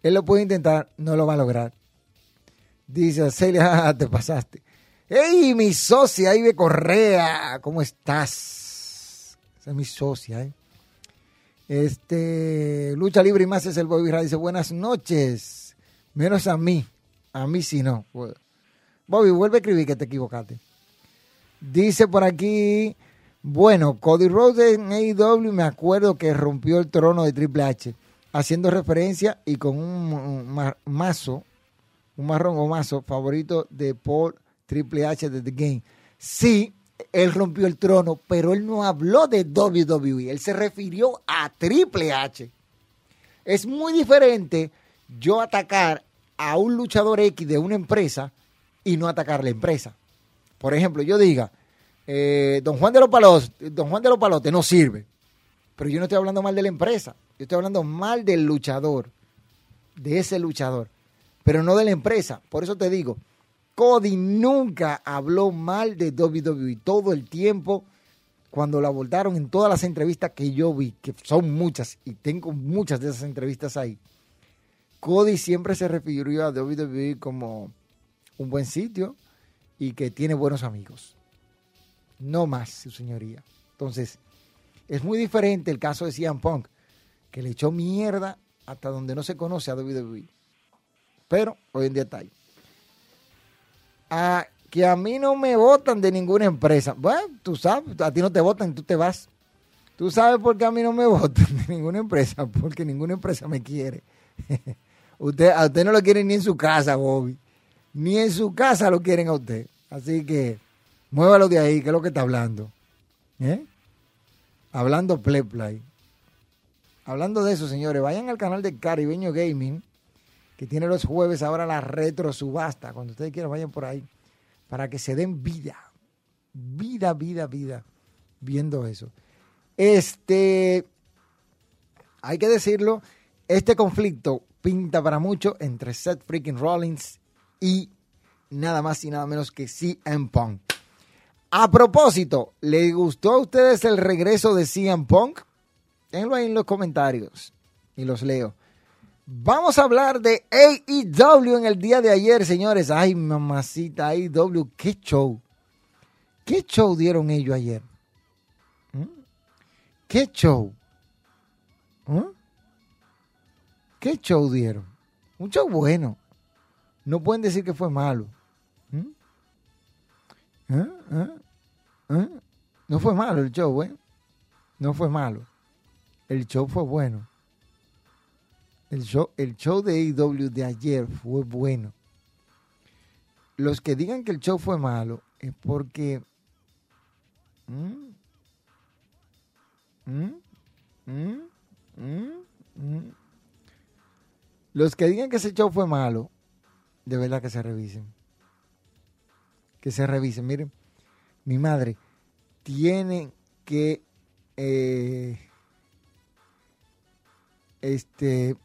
Él lo puede intentar, no lo va a lograr. Dice Celia, [LAUGHS] te pasaste. ¡Ey, mi socia, Ibe Correa! ¿Cómo estás? Esa es mi socia, ¿eh? Este, Lucha Libre y más es el Bobby Dice, buenas noches. Menos a mí. A mí sí no. Bobby, vuelve a escribir que te equivocaste. Dice por aquí, bueno, Cody Rhodes en AEW me acuerdo que rompió el trono de Triple H, haciendo referencia y con un mazo, un marrón o mazo favorito de Paul Triple H de The Game. Sí, él rompió el trono, pero él no habló de WWE, él se refirió a Triple H. Es muy diferente yo atacar a un luchador X de una empresa y no atacar la empresa. Por ejemplo, yo diga, eh, don Juan de los Palos, don Juan de los Palotes no sirve, pero yo no estoy hablando mal de la empresa, yo estoy hablando mal del luchador, de ese luchador, pero no de la empresa. Por eso te digo, Cody nunca habló mal de WWE todo el tiempo cuando la abordaron en todas las entrevistas que yo vi, que son muchas y tengo muchas de esas entrevistas ahí. Cody siempre se refirió a WWE como un buen sitio y que tiene buenos amigos. No más, su señoría. Entonces, es muy diferente el caso de CM Punk, que le echó mierda hasta donde no se conoce a WWE. Pero hoy en día está ahí a que a mí no me votan de ninguna empresa. Bueno, tú sabes, a ti no te votan, tú te vas. Tú sabes por qué a mí no me [LAUGHS] votan de ninguna empresa, porque ninguna empresa me quiere. [LAUGHS] usted, a usted no lo quieren ni en su casa, Bobby. Ni en su casa lo quieren a usted. Así que muévalo de ahí, que es lo que está hablando. ¿Eh? Hablando play play. Hablando de eso, señores, vayan al canal de Caribeño Gaming que tiene los jueves ahora la retro subasta. Cuando ustedes quieran, vayan por ahí para que se den vida. Vida, vida, vida. Viendo eso. Este, hay que decirlo, este conflicto pinta para mucho entre Seth freaking Rollins y nada más y nada menos que CM Punk. A propósito, ¿les gustó a ustedes el regreso de CM Punk? Déjenlo ahí en los comentarios y los leo. Vamos a hablar de AEW en el día de ayer, señores. Ay, mamacita, AEW, qué show. ¿Qué show dieron ellos ayer? ¿Mm? ¿Qué show? ¿Mm? ¿Qué show dieron? Un show bueno. No pueden decir que fue malo. ¿Mm? ¿Eh? ¿Eh? No fue malo el show, ¿eh? No fue malo. El show fue bueno. El show, el show de AEW de ayer fue bueno. Los que digan que el show fue malo es porque... ¿Mm? ¿Mm? ¿Mm? Los que digan que ese show fue malo, de verdad que se revisen. Que se revisen. Miren, mi madre tiene que... Eh, este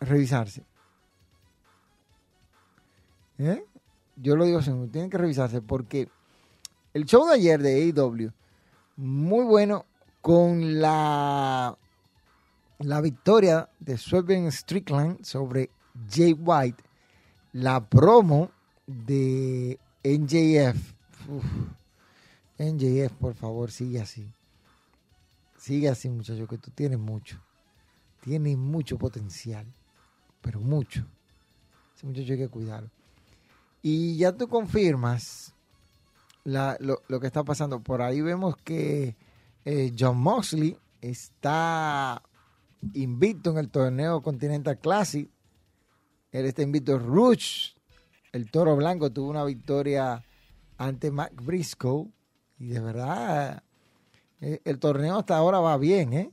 revisarse. ¿Eh? Yo lo digo así, tienen que revisarse porque el show de ayer de AEW, muy bueno con la, la victoria de Swerve Strickland sobre Jay White, la promo de NJF. NJF, por favor, sigue así. Sigue así, muchacho, que tú tienes mucho. Tienes mucho potencial pero mucho. Ese muchacho hay que cuidarlo. Y ya tú confirmas lo, que está pasando. Por ahí vemos que eh, John Moxley está invicto en el torneo Continental Classic. Él está invicto Rush. El toro blanco tuvo una victoria ante Mac Briscoe. Y de verdad, eh, el torneo hasta ahora va bien, ¿eh?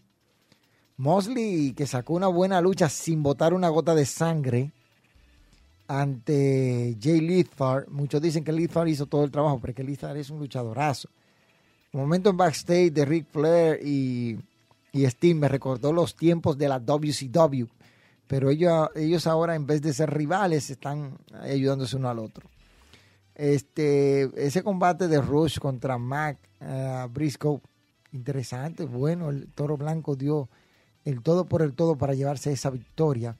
Mosley, que sacó una buena lucha sin botar una gota de sangre ante Jay Lethal. Muchos dicen que Lethal hizo todo el trabajo, pero que Lethal es un luchadorazo. Momento en backstage de Ric Flair y, y me recordó los tiempos de la WCW. Pero ellos, ellos ahora, en vez de ser rivales, están ayudándose uno al otro. Este, ese combate de Rush contra Mac uh, Briscoe, interesante, bueno, el toro blanco dio el todo por el todo para llevarse esa victoria.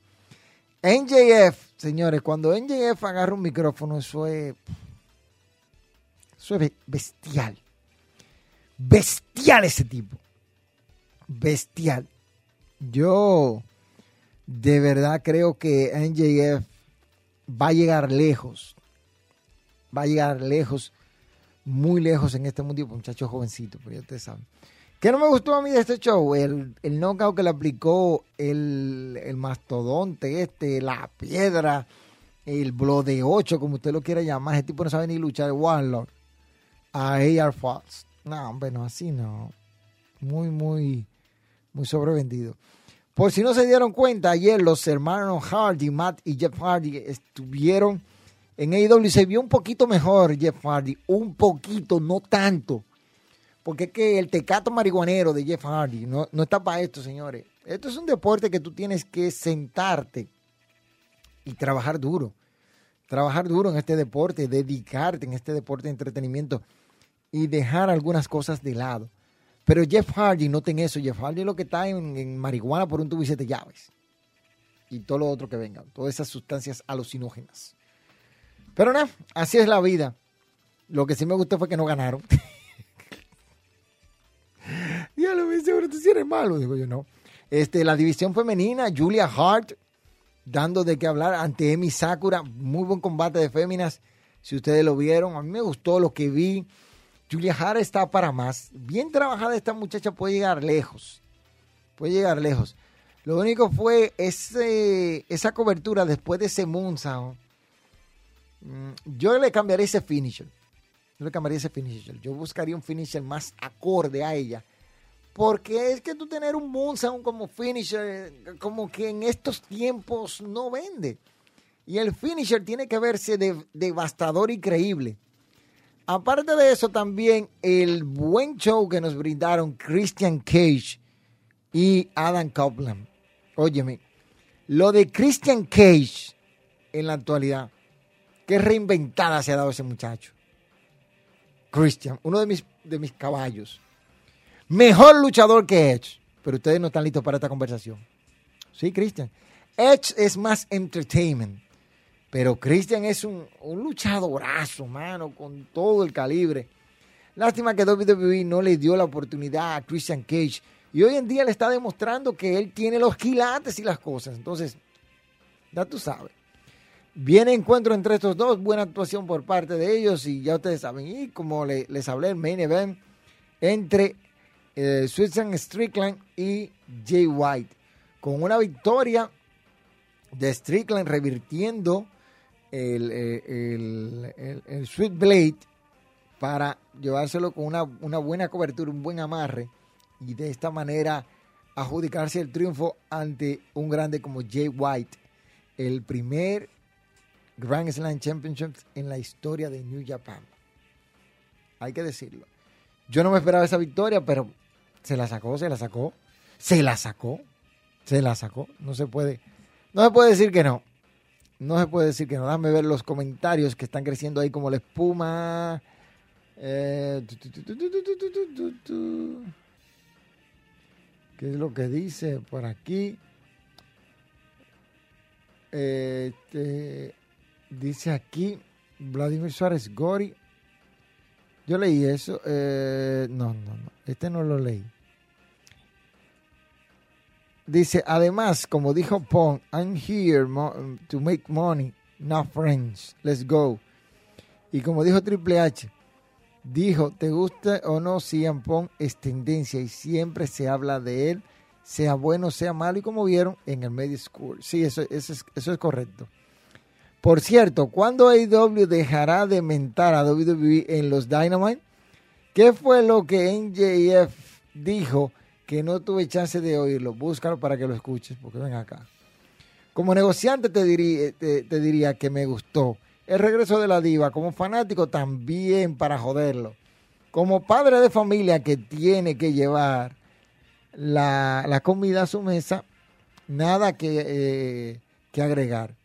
NJF, señores, cuando NJF agarra un micrófono, eso es, eso es bestial. Bestial ese tipo. Bestial. Yo de verdad creo que NJF va a llegar lejos. Va a llegar lejos, muy lejos en este mundo, muchachos jovencitos, pero ya ustedes saben. ¿Qué no me gustó a mí de este show? El, el knockout que le aplicó el, mastodonte este, la piedra, el blow de 8, como usted lo quiera llamar. Ese tipo no sabe ni luchar, Warlock. a AR Fox. No, hombre, así no. Muy, muy, muy sobrevendido. Por si no se dieron cuenta, ayer los hermanos Hardy, Matt y Jeff Hardy, estuvieron en AEW se vio un poquito mejor Jeff Hardy. Un poquito, no tanto. Porque es que el tecato marihuanero de Jeff Hardy no, no está para esto, señores. Esto es un deporte que tú tienes que sentarte y trabajar duro. Trabajar duro en este deporte, dedicarte en este deporte de entretenimiento y dejar algunas cosas de lado. Pero Jeff Hardy, noten eso, Jeff Hardy es lo que está en, marihuana por un tubo y siete llaves. Y todo lo otro que venga, todas esas sustancias alucinógenas. Pero nada, así es la vida. Lo que sí me gustó fue que no ganaron. [LAUGHS] ya lo vi, seguro tú sí eres malo, digo yo, no. Este, la división femenina, Julia Hart, dando de qué hablar ante Emi Sakura. Muy buen combate de féminas. Si ustedes lo vieron, a mí me gustó lo que vi. Julia Hart está para más. Bien trabajada esta muchacha, puede llegar lejos. Puede llegar lejos. Lo único fue ese, esa cobertura después de ese Moonsound. Mm, yo le cambiaría ese finisher. Yo le cambiaría ese finisher. Yo buscaría un finisher más acorde a ella. Porque es que tú tener un Moonsound como finisher, como que en estos tiempos no vende. Y el finisher tiene que verse devastador y creíble. Aparte de eso, también el buen show que nos brindaron Christian Cage y Adam Copeland. Óyeme, lo de Christian Cage en la actualidad, qué reinventada se ha dado ese muchacho. Christian, uno de mis, de mis caballos. Mejor luchador que Edge. Pero ustedes no están listos para esta conversación. Sí, Christian. Edge es más entertainment. Pero Christian es un, un luchadorazo, mano, con todo el calibre. Lástima que WWE no le dio la oportunidad a Christian Cage. Y hoy en día le está demostrando que él tiene los quilates y las cosas. Entonces, ya tú sabes. Viene encuentro entre estos dos, buena actuación por parte de ellos y ya ustedes saben. Y como les hablé, el main event entre eh, Strickland y Jay White. Con una victoria de Strickland revirtiendo el, eh, el, Sweet Blade para llevárselo con una, una, buena cobertura, un buen amarre y de esta manera adjudicarse el triunfo ante un grande como Jay White, el primer Grand Slam Championship en la historia de New Japan. Hay que decirlo. Yo no me esperaba esa victoria, pero se la sacó, se la sacó, se la sacó, se la sacó. No se puede, no se puede decir que no. No se puede decir que no. Déjame ver los comentarios que están creciendo ahí como la espuma. ¿Qué es lo que dice por aquí? Este, dice aquí Vladimir Suárez Gori. Yo leí eso. no, no, no. Este no lo leí. Dice, además, como dijo Pong, I'm here to make money, not friends. Let's go. Y como dijo Triple H, dijo, te gusta o no, CM Pong es tendencia y siempre se habla de él, sea bueno, sea malo, y como vieron en el Media School. Sí, eso, eso, es, eso es correcto. Por cierto, ¿cuándo AEW dejará de mentar a WWE en los Dynamite? ¿Qué fue lo que NJF dijo que no tuve chance de oírlo, búscalo para que lo escuches, porque ven acá. Como negociante te diría, te, diría que me gustó. El regreso de la diva, como fanático también para joderlo. Como padre de familia que tiene que llevar la, comida a su mesa, nada que, eh, que agregar.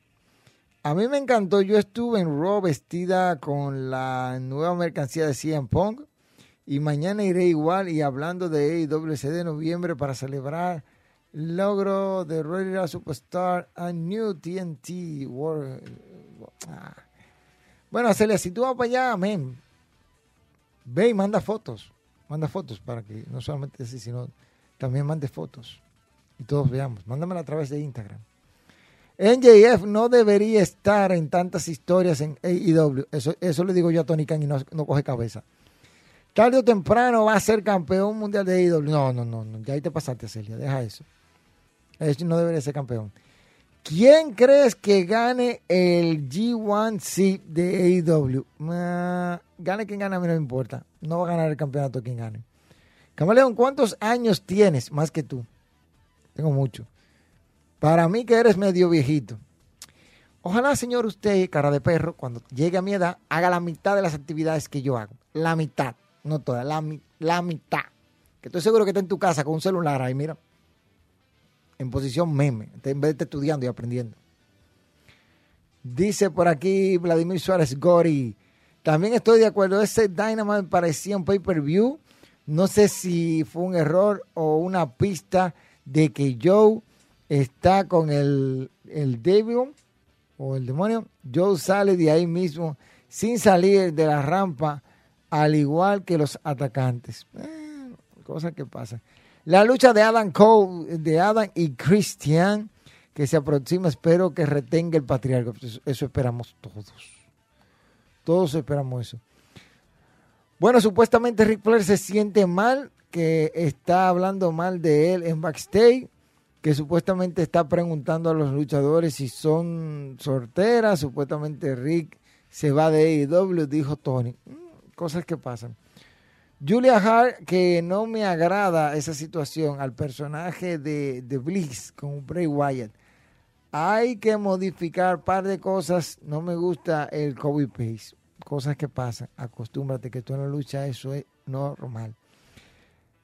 A mí me encantó, yo estuve en Raw vestida con la nueva mercancía de CM Punk y mañana iré igual y hablando de AWC de noviembre para celebrar el logro de Royal Superstar a New TNT World. Ah. Bueno, Celia, si tú vas para allá, amén. Ve y manda fotos. Manda fotos para que no solamente así, sino también mande fotos. Y todos veamos. Mándamela a través de Instagram. NJF no debería estar en tantas historias en AEW. Eso, eso le digo yo a Tony Khan y no, no coge cabeza tarde o temprano va a ser campeón mundial de ídolo. No, no, no, no, ya ahí te pasaste, Celia, deja eso. Eso no debería ser campeón. ¿Quién crees que gane el G1C de AEW? Ah, gane quien gane, a mí no me importa. No va a ganar el campeonato quien gane. Camaleón, ¿cuántos años tienes más que tú? Tengo mucho. Para mí que eres medio viejito. Ojalá, señor, usted, cara de perro, cuando llegue a mi edad, haga la mitad de las actividades que yo hago. La mitad, no toda, la, mitad. Que estoy seguro que está en tu casa con un celular ahí, mira. En posición meme, en vez de estar estudiando y aprendiendo. Dice por aquí Vladimir Suárez Gori. También estoy de acuerdo. Ese Dynamite parecía un pay-per-view. No sé si fue un error o una pista de que Joe está con el, el o el demonio. Joe sale de ahí mismo sin salir de la rampa, al igual que los atacantes. Eh, cosas que pasan. La lucha de Adam Cole, de Adam y Christian, que se aproxima, espero que retenga el patriarca. Eso esperamos todos. Todos esperamos eso. Bueno, supuestamente Rick Flair se siente mal, que está hablando mal de él en backstage, que supuestamente está preguntando a los luchadores si son sorteras. Supuestamente Rick se va de AEW, dijo Tony. Mm, cosas que pasan. Julia Hart, que no me agrada esa situación al personaje de, de Bliss con Bray Wyatt. Hay que modificar un par de cosas. No me gusta el copy paste cosas que pasan. Acostúmbrate que tú en la lucha eso es normal.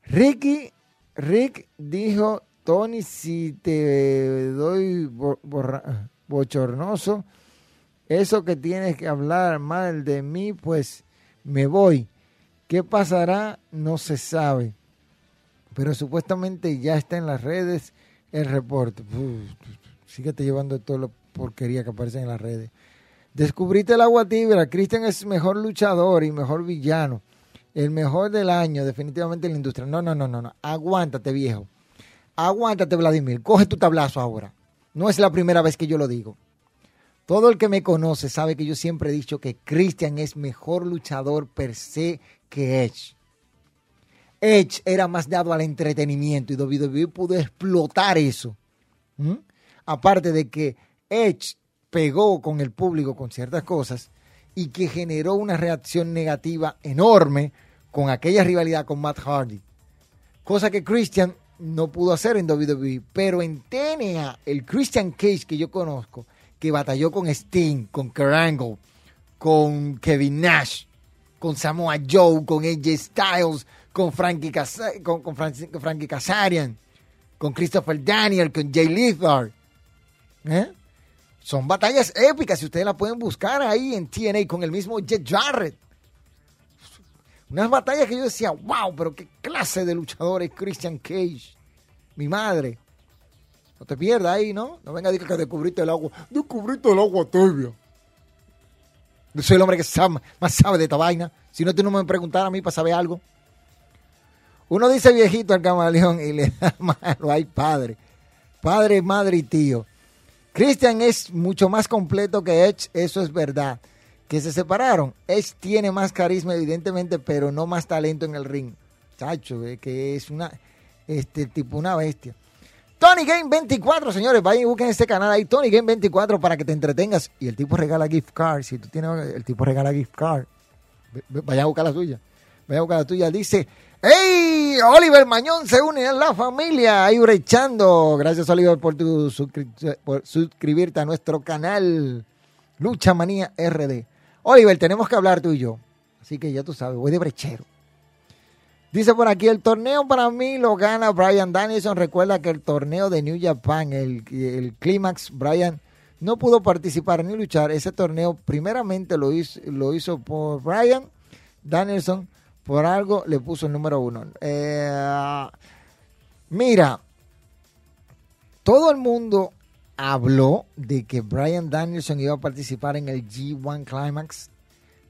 Ricky, Rick dijo, Tony, si te doy bochornoso, eso que tienes que hablar mal de mí, pues me voy. ¿Qué pasará? No se sabe. Pero supuestamente ya está en las redes el reporte. síguete llevando toda la porquería que aparece en las redes. Descubriste el agua tibia. Christian es mejor luchador y mejor villano. El mejor del año, definitivamente en la industria. No, no, no, no, no. Aguántate, viejo. Aguántate, Vladimir. Coge tu tablazo ahora. No es la primera vez que yo lo digo. Todo el que me conoce sabe que yo siempre he dicho que Christian es mejor luchador per se que Edge. Edge era más dado al entretenimiento y WWE pudo explotar eso. Aparte de que Edge pegó con el público con ciertas cosas y que generó una reacción negativa enorme con aquella rivalidad con Matt Hardy. Cosa que Christian no pudo hacer en WWE, pero en TNA, el Christian Cage que yo conozco, que batalló con Sting, con Angle, con Kevin Nash, con Samoa Joe, con AJ Styles, con Frankie, con, con Frankie Kazarian, con Christopher Daniel, con Jay Lethal. ¿Eh? Son batallas épicas y ustedes las pueden buscar ahí en TNA con el mismo Jet Jarrett. Unas batallas que yo decía, wow, pero qué clase de luchador es Christian Cage. Mi madre. No te pierdas ahí, ¿no? No venga a decir que descubriste el agua. Descubriste el agua tibia. Yo soy el hombre que más sabe de esta vaina. Si no, tú no me preguntar a mí para saber algo. Uno dice viejito al camaleón y le [LAUGHS] da malo. Ay, padre. Padre, madre y tío. Christian es mucho más completo que Edge, eso es verdad. Que se separaron. Edge tiene más carisma, evidentemente, pero no más talento en el ring. Chacho, que es una, este tipo, una bestia. Tony Game 24, señores, vayan y busquen este canal ahí, Tony Game 24, para que te entretengas. Y el tipo regala gift card. Si tú tienes, el tipo regala gift card. Vaya a buscar la suya. Vaya a buscar la tuya. Dice, ¡Hey! Oliver Mañón se une a la familia. Ahí brechando. Gracias, Oliver, por, tu por suscribirte a nuestro canal Lucha Manía RD. Oliver, tenemos que hablar tú y yo. Así que ya tú sabes, voy de brechero. Dice por aquí, el torneo para mí lo gana Brian Danielson. Recuerda que el torneo de New Japan, el, el Clímax, Brian no pudo participar ni luchar. Ese torneo primeramente lo hizo, lo hizo por Brian Danielson por algo le puso el número uno. Eh, mira, todo el mundo habló de que Brian Danielson iba a participar en el G1 Climax.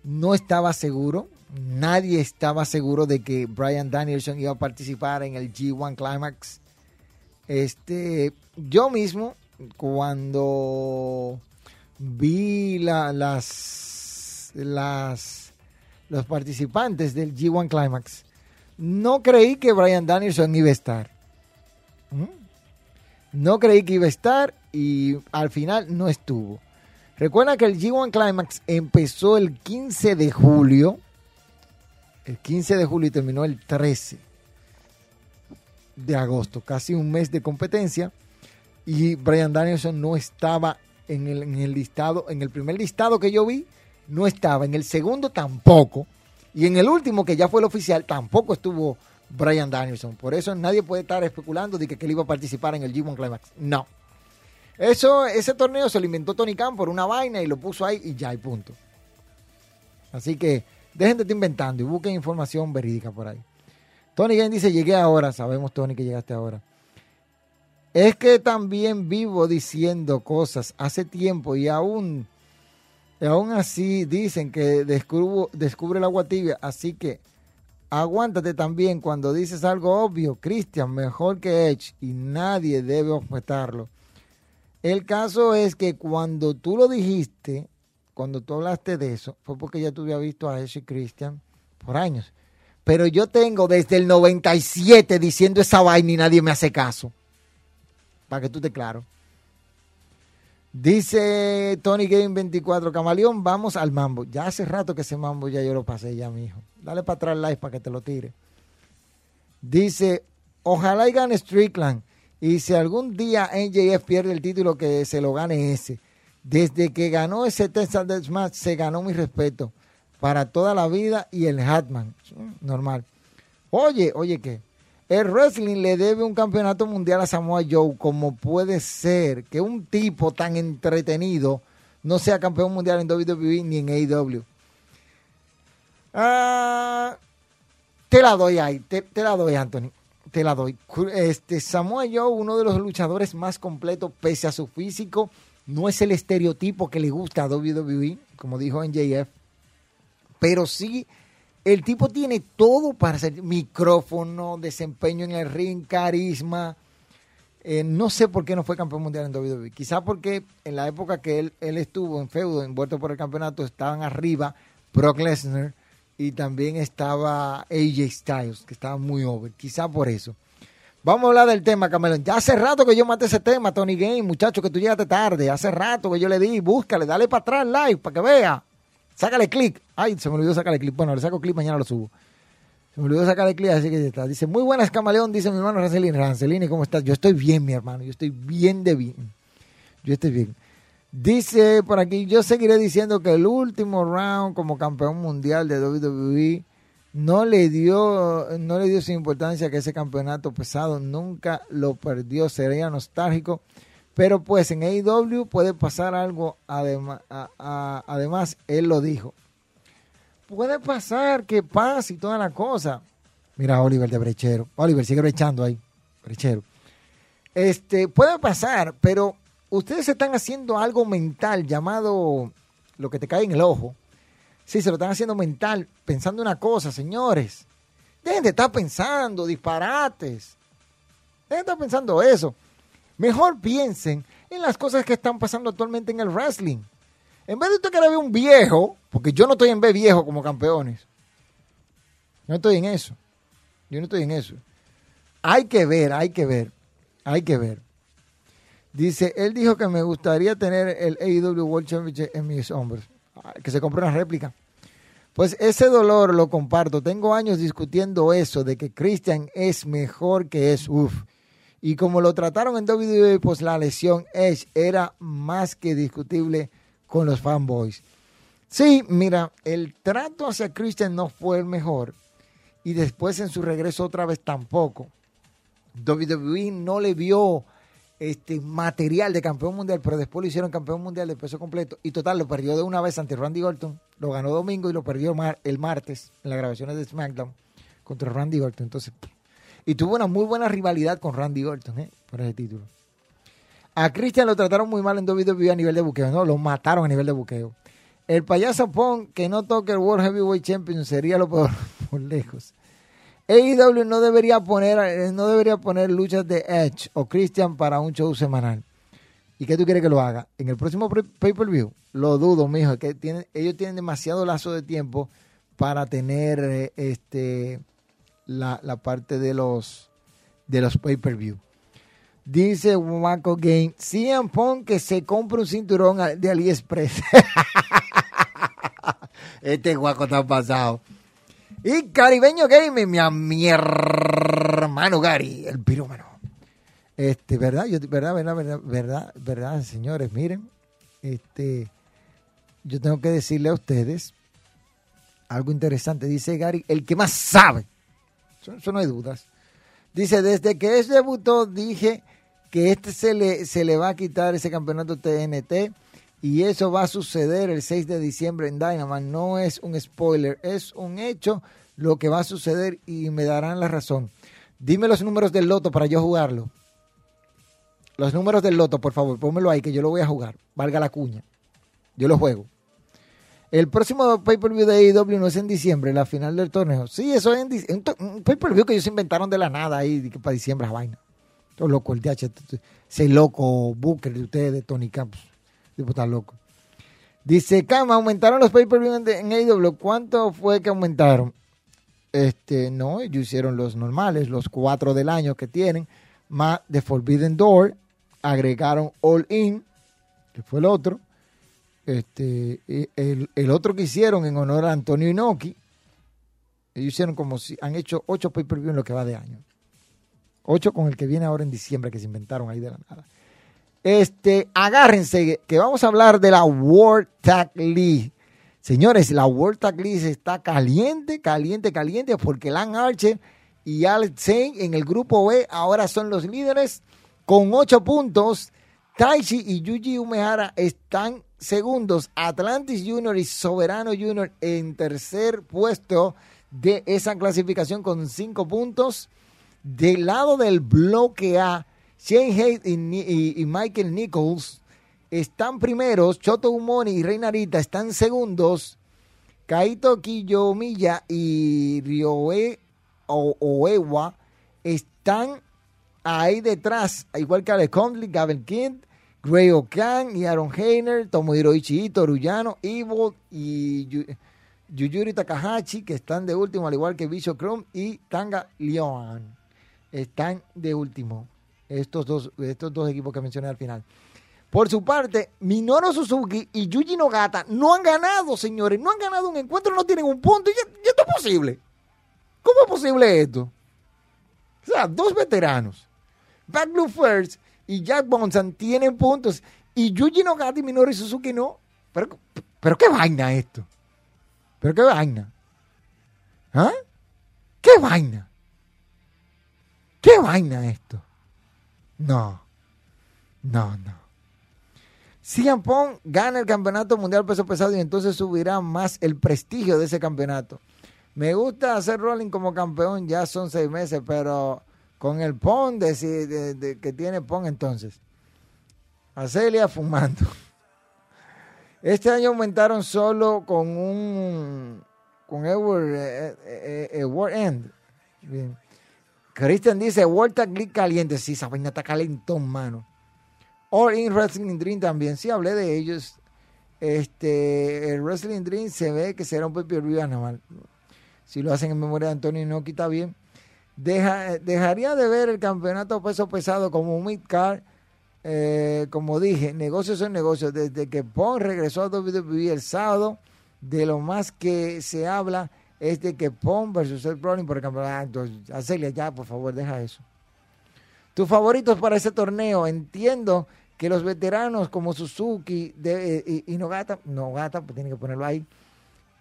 No estaba seguro. Nadie estaba seguro de que Brian Danielson iba a participar en el G1 Climax. Este, yo mismo, cuando vi la, las, las los participantes del G1 Climax, no creí que Brian Danielson iba a estar. ¿Mm? No creí que iba a estar y al final no estuvo. Recuerda que el G1 Climax empezó el 15 de julio. El 15 de julio terminó el 13 de agosto. Casi un mes de competencia. Y Brian Danielson no estaba en el, en el listado. En el primer listado que yo vi, no estaba. En el segundo tampoco. Y en el último, que ya fue el oficial, tampoco estuvo Brian Danielson. Por eso nadie puede estar especulando de que, que él iba a participar en el G1 Climax. No. Eso, ese torneo se lo inventó Tony Khan por una vaina y lo puso ahí y ya, y punto. Así que dejen de estar inventando y busquen información verídica por ahí. Tony Khan dice, llegué ahora. Sabemos, Tony, que llegaste ahora. Es que también vivo diciendo cosas hace tiempo y aún, aún así dicen que descubro, descubre el agua tibia. Así que aguántate también cuando dices algo obvio. Cristian, mejor que Edge y nadie debe objetarlo. El caso es que cuando tú lo dijiste, cuando tú hablaste de eso, fue porque ya tú habías visto a y Christian por años. Pero yo tengo desde el 97 diciendo esa vaina y nadie me hace caso. Para que tú te claro. Dice Tony Game 24, Camaleón, vamos al mambo. Ya hace rato que ese mambo ya yo lo pasé ya, mi hijo. Dale para atrás live para que te lo tire. Dice, ojalá y Strickland. Y si algún día NJF pierde el título, que se lo gane ese. Desde que ganó ese Texas Deathmatch, se ganó mi respeto para toda la vida y el Hatman. Normal. Oye, oye, ¿qué? El wrestling le debe un campeonato mundial a Samoa Joe. Como puede ser que un tipo tan entretenido no sea campeón mundial en WWE ni en AEW? Ah, te la doy ahí, te la doy, Anthony te la doy. Este, Samoa Joe, uno de los luchadores más completos, pese a su físico, no es el estereotipo que le gusta a WWE, como dijo NJF, pero sí, el tipo tiene todo para ser micrófono, desempeño en el ring, carisma. Eh, no sé por qué no fue campeón mundial en WWE. Quizá porque en la época que él, él estuvo en feudo, envuelto por el campeonato, estaban arriba Brock Lesnar y también estaba AJ Styles, que estaba muy over. Quizá por eso. Vamos a hablar del tema, Camelón. Ya hace rato que yo maté ese tema, Tony Game, muchacho, que tú llegaste tarde. Hace rato que yo le di, búscale, dale para atrás live para que vea. Sácale clic. Ay, se me olvidó sacarle clic. Bueno, le saco clic, mañana lo subo. Se me olvidó sacarle clic, así que ya está. Dice, muy buenas, Camaleón, dice mi hermano Rancelini. Rancelini, ¿cómo estás? Yo estoy bien, mi hermano. Yo estoy bien de bien. Yo estoy bien. Dice por aquí, yo seguiré diciendo que el último round como campeón mundial de WWE no le dio no le dio su importancia que ese campeonato pesado nunca lo perdió, sería nostálgico, pero pues en AEW puede pasar algo, además, además él lo dijo. Puede pasar que pase y toda la cosa. Mira Oliver de Brechero. Oliver sigue brechando ahí. Brechero. Este, puede pasar, pero ustedes están haciendo algo mental llamado lo que te cae en el ojo. Sí, se lo están haciendo mental, pensando una cosa, señores. Dejen de estar pensando disparates. Dejen de estar pensando eso. Mejor piensen en las cosas que están pasando actualmente en el wrestling. En vez de usted querer ver un viejo, porque yo no estoy en ver viejo como campeones. No estoy en eso. Yo no estoy en eso. Hay que ver, hay que ver, hay que ver. Dice, él dijo que me gustaría tener el AEW World Championship en mis hombros. Que se compró una réplica. Pues ese dolor lo comparto. Tengo años discutiendo eso, de que Christian es mejor que es. Uf. Y como lo trataron en WWE, pues la lesión Edge era más que discutible con los fanboys. Sí, mira, el trato hacia Christian no fue el mejor. Y después en su regreso otra vez tampoco. WWE no le vio este material de campeón mundial, pero después lo hicieron campeón mundial de peso completo. Y total, lo perdió de una vez ante Randy Orton, lo ganó domingo y lo perdió el martes en las grabaciones de SmackDown contra Randy Orton. Entonces, y tuvo una muy buena rivalidad con Randy Orton ¿eh? por ese título. A Christian lo trataron muy mal en WWE a nivel de buqueo, no, lo mataron a nivel de buqueo. El payaso Pong que no toque el World Heavyweight Champion sería lo peor [LAUGHS] por lejos. AEW no debería poner no debería poner luchas de Edge o Christian para un show semanal. ¿Y qué tú quieres que lo haga? En el próximo pay-per-view, lo dudo, mijo, que ellos tienen demasiado lazo de tiempo para tener eh, este la, parte de los de los pay-per-view. Dice Waco Game, CM Punk que se compra un cinturón de AliExpress. [LAUGHS] este guaco está pasado. Y Caribeño Game, mi, mi hermano Gary, el pirómano. Este, verdad, yo, verdad, verdad, verdad, verdad, verdad, señores, miren, este, yo tengo que decirle a ustedes algo interesante. Dice Gary, el que más sabe. Eso, no hay dudas. Dice, desde que es debutó, dije que este se le, se le va a quitar ese campeonato TNT y eso va a suceder el 6 de diciembre en Dynamite. No es un spoiler, es un hecho lo que va a suceder y me darán la razón. Dime los números del loto para yo jugarlo. Los números del loto, por favor, pónmelo ahí que yo lo voy a jugar. Valga la cuña. Yo lo juego. El próximo pay-per-view de AEW no es en diciembre, la final del torneo. Sí, eso es en diciembre. Un, pay-per-view que ellos inventaron de la nada ahí para diciembre esa vaina. Todo loco, el DH, ese loco Booker de ustedes, Tony Campos. Tipo, está loco. Dice, Cam, aumentaron los pay-per-view en, AEW. ¿Cuánto fue que aumentaron? Este, no, ellos hicieron los normales, los cuatro del año que tienen, más The Forbidden Door, agregaron All In, que fue el otro, este, el, otro que hicieron en honor a Antonio Inoki, ellos hicieron como si han hecho ocho pay-per-view en lo que va de año. Ocho con el que viene ahora en diciembre, que se inventaron ahí de la nada. Este, agárrense, que vamos a hablar de la World Tag League. Señores, la World Tag League está caliente, caliente, caliente, porque Lan Archer y Alex en el grupo B ahora son los líderes con ocho puntos. Taichi y Yuji Umehara están segundos, Atlantis Junior y Soberano Junior en tercer puesto de esa clasificación con cinco puntos. Del lado del bloque A, Shane Hayes y, Michael Nichols están primeros. Choto Umoni y Reinarita están segundos. Kaito Kiyomiya y Ryoe Oewa están ahí detrás, igual que Alex Conley, Gavin King, Gray Okan y Aaron Heiner, Tomohiro Ichii, Toruyano, Evil y Yuyuri Takahashi, que están de último, al igual que Bishop Chrome y Tanga Leon. Están de último. Estos dos, estos dos equipos que mencioné al final. Por su parte, Minoru Suzuki y Yuji Nogata no han ganado, señores. No han ganado un encuentro, no tienen un punto. ¿Y esto es posible? ¿Cómo es posible esto? O sea, dos veteranos. Back Blue First y Jack Bonsan tienen puntos y Yuji Nogata y Minoru Suzuki no. Pero, pero qué vaina esto. Pero qué vaina. ¿Ah? ¿Qué vaina? ¿Qué vaina esto? No. No, no. CM Pong gana el campeonato mundial peso pesado y entonces subirá más el prestigio de ese campeonato. Me gusta hacer rolling como campeón, ya son seis meses, pero con el PON de, que tiene PON entonces. Acelia fumando. Este año aumentaron solo con un con Edward, eh, eh, eh, End. Christian dice Tag League caliente. Sí, esa vaina está calentón, mano. All In Wrestling Dream también. Sí, hablé de ellos. Este, el Wrestling Dream se ve que será un per mal. Si lo hacen en memoria de Antonio no quita bien dejaría de ver el campeonato peso pesado como un mid-card. Eh, como dije, negocios son negocios. Desde que Pong regresó a WWE el sábado, de lo más que se habla es de que Pong versus Seth Rollins por el campeonato. Acelia, ya, por favor, deja eso. Tus favoritos para ese torneo, entiendo que los veteranos como Suzuki de, y, Nogata, Nogata, pues tiene que ponerlo ahí,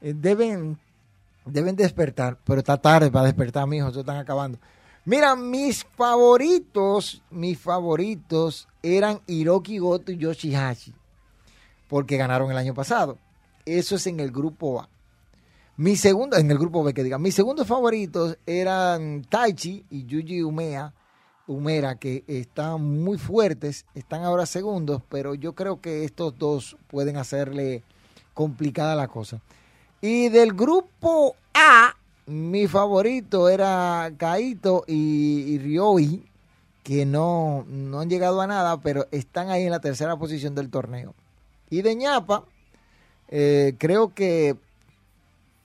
eh, deben deben despertar, pero está tarde para despertar, hijos, se están acabando. Mira, mis favoritos, mis favoritos eran Hiroki Goto y Yoshihashi, porque ganaron el año pasado. Eso es en el grupo A. Mi segundo, en el grupo B que diga, mis segundos favoritos eran Taichi y Yuji Umea, Umera, que están muy fuertes, están ahora segundos, pero yo creo que estos dos pueden hacerle complicada la cosa. Y del grupo A, mi favorito era Kaito y, Ryoi, que no, no han llegado a nada, pero están ahí en la tercera posición del torneo. Y de ñapa, eh, creo que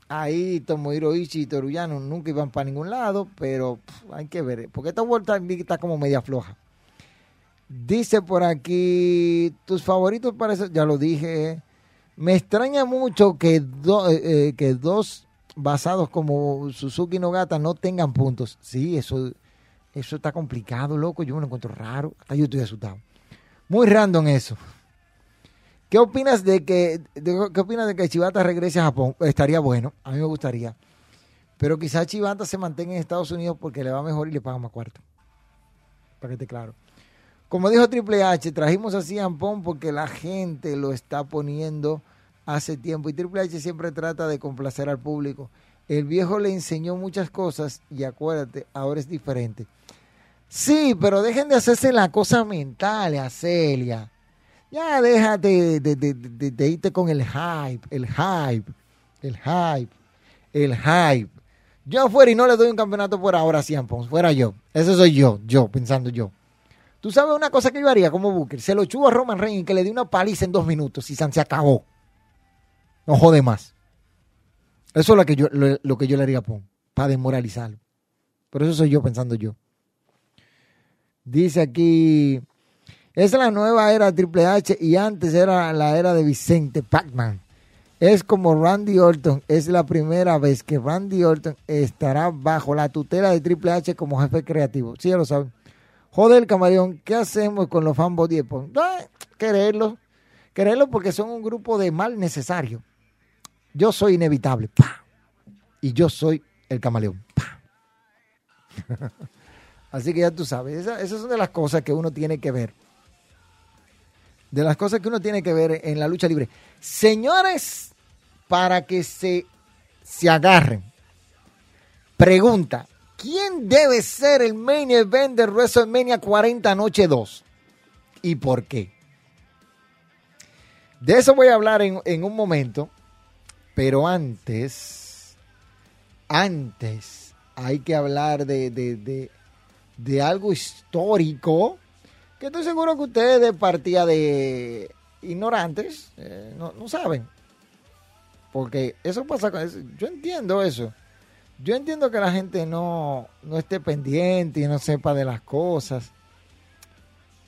ahí Tomohiro Ichi y Toruyano nunca iban para ningún lado, pero hay que ver, porque esta vuelta está como media floja. Dice por aquí, tus favoritos para eso, ya lo dije. Me extraña mucho que, eh, eh, que dos basados como Suzuki y Nogata no tengan puntos. Sí, eso, eso está complicado, loco. Yo me lo encuentro raro. Hasta yo estoy asustado. Muy random eso. ¿Qué opinas de que, qué opinas de que Chivata regrese a Japón? Estaría bueno, a mí me gustaría. Pero quizás Chivata se mantenga en Estados Unidos porque le va mejor y le paga más cuarto. Para que esté claro. Como dijo Triple H, trajimos a CM porque la gente lo está poniendo hace tiempo y Triple H siempre trata de complacer al público. El viejo le enseñó muchas cosas y acuérdate, ahora es diferente. Sí, pero dejen de hacerse la cosa mental, a Celia. Ya déjate de, irte con el hype, el hype, el hype, el hype. Yo fuera y no le doy un campeonato por ahora a Cien fuera yo. Eso soy yo, yo, pensando yo. Tú sabes una cosa que yo haría como Booker. Se lo chuvo a Roman Reigns y que le dé una paliza en dos minutos y se acabó. No jode más. Eso es lo que yo, lo, que yo le haría a Pong, para desmoralizarlo. Por eso soy yo pensando yo. Dice aquí, es la nueva era Triple H y antes era la era de Vicente Pacman. Es como Randy Orton, es la primera vez que Randy Orton estará bajo la tutela de Triple H como jefe creativo. Sí, ya lo saben. Joder, camaleón, ¿qué hacemos con los fanboys de Pong? quererlo. Quererlo porque son un grupo de mal necesario. Yo soy inevitable. Y yo soy el camaleón. [LAUGHS] Así que ya tú sabes, esas, son de las cosas que uno tiene que ver. De las cosas que uno tiene que ver en la lucha libre. Señores, para que se, se agarren. Pregunta, ¿Quién debe ser el main event de WrestleMania 40 Noche 2? ¿Y por qué? De eso voy a hablar en, un momento, pero antes, antes hay que hablar de, algo histórico que estoy seguro que ustedes de partida de ignorantes eh, no, no, saben. Porque eso pasa con eso. Yo entiendo eso. Yo entiendo que la gente no, esté pendiente y no sepa de las cosas.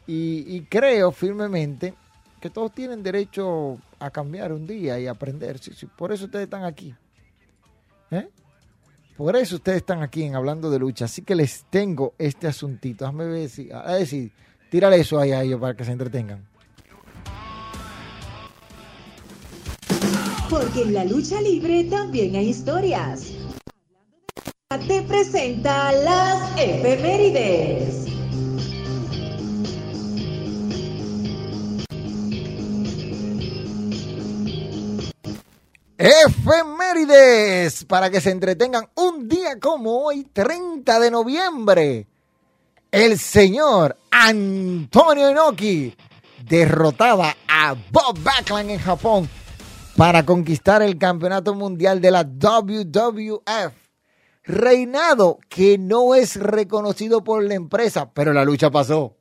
Y, creo firmemente que todos tienen derecho a cambiar un día y aprender. por eso ustedes están aquí. ¿Eh? Por eso ustedes están aquí en Hablando de Lucha. Así que les tengo este asuntito. Déjame ver si. A decir, tírale eso ahí a ellos para que se entretengan. Porque en la lucha libre también hay historias te presenta las efemérides. Efemérides para que se entretengan un día como hoy, 30 de noviembre. El señor Antonio Inoki derrotaba a Bob Backlund en Japón para conquistar el campeonato mundial de la WWF Reinado que no es reconocido por la empresa, pero la lucha pasó.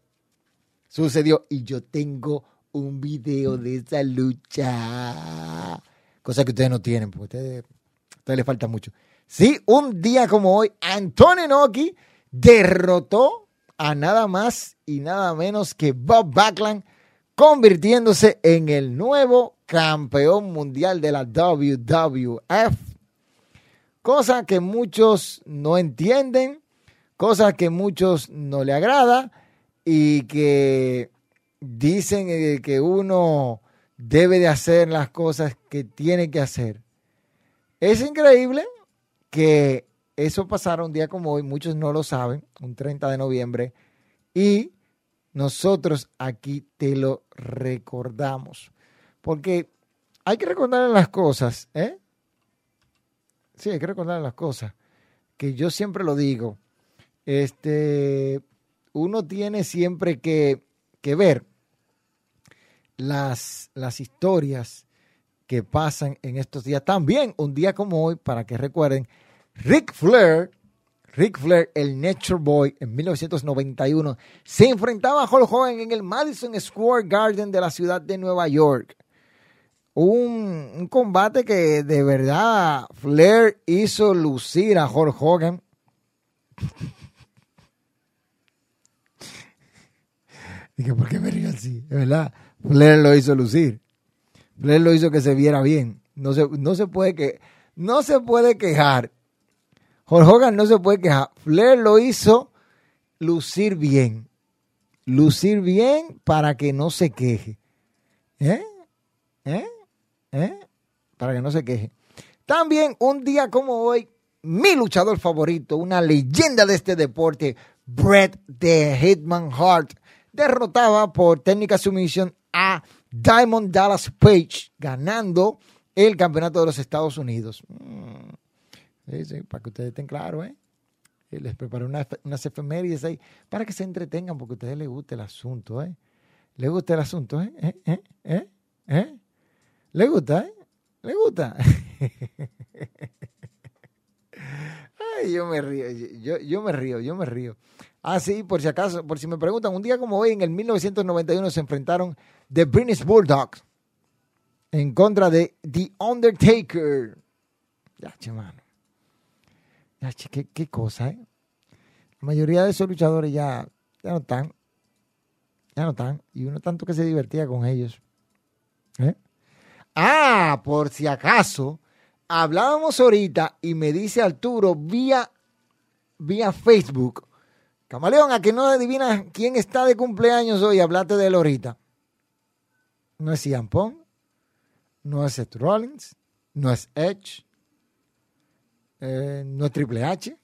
Sucedió y yo tengo un video de esa lucha. Cosa que ustedes no tienen, porque a ustedes, les falta mucho. Sí, un día como hoy, Antonio Noki derrotó a nada más y nada menos que Bob Backlund, convirtiéndose en el nuevo campeón mundial de la WWF cosa que muchos no entienden, cosa que muchos no le agrada y que dicen eh, que uno debe de hacer las cosas que tiene que hacer. Es increíble que eso pasara un día como hoy, muchos no lo saben, un 30 de noviembre, y nosotros aquí te lo recordamos. Porque hay que recordar las cosas, ¿eh? Sí, hay que recordar las cosas. Que yo siempre lo digo. Este, uno tiene siempre que, ver las, las historias que pasan en estos días. También un día como hoy, para que recuerden, Rick Flair, Rick Flair, el Nature Boy, en 1991, se enfrentaba a Hulk Hogan en el Madison Square Garden de la ciudad de Nueva York un, combate que de verdad Flair hizo lucir a Hulk Hogan. [LAUGHS] Dije, ¿por qué me río así? Es verdad. Flair lo hizo lucir. Flair lo hizo que se viera bien. No se, no se puede que, no se puede quejar. Hulk Hogan no se puede quejar. Flair lo hizo lucir bien. Lucir bien para que no se queje. ¿Eh? ¿Eh? ¿Eh? Para que no se queje. También un día como hoy, mi luchador favorito, una leyenda de este deporte, Bret the Hitman Hart, derrotaba por técnica sumisión a Diamond Dallas Page, ganando el campeonato de los Estados Unidos. Mm. Sí, sí, para que ustedes estén claros, ¿eh? Les preparé unas, unas efemérides ahí para que se entretengan, porque a ustedes les gusta el asunto, ¿eh? ¿Les gusta el asunto, eh? ¿Eh? ¿Eh? ¿Eh? ¿Eh? ¿Les gusta, eh? ¿Les gusta? [LAUGHS] Ay, yo me río, yo, yo me río, yo me río. Ah, sí, por si acaso, por si me preguntan, un día como hoy, en el 1991 se enfrentaron The British Bulldogs en contra de The Undertaker. Ya. Qué, cosa, ¿eh? La mayoría de esos luchadores ya, ya no están. Ya no están. Y uno tanto que se divertía con ellos. ¿Eh? Ah, por si acaso, hablábamos ahorita y me dice Arturo vía, vía Facebook. Camaleón, a que no adivina quién está de cumpleaños hoy, hablate de él ahorita. No es Ian Pong, no es Seth Rollins, no es Edge, eh, no es Triple H,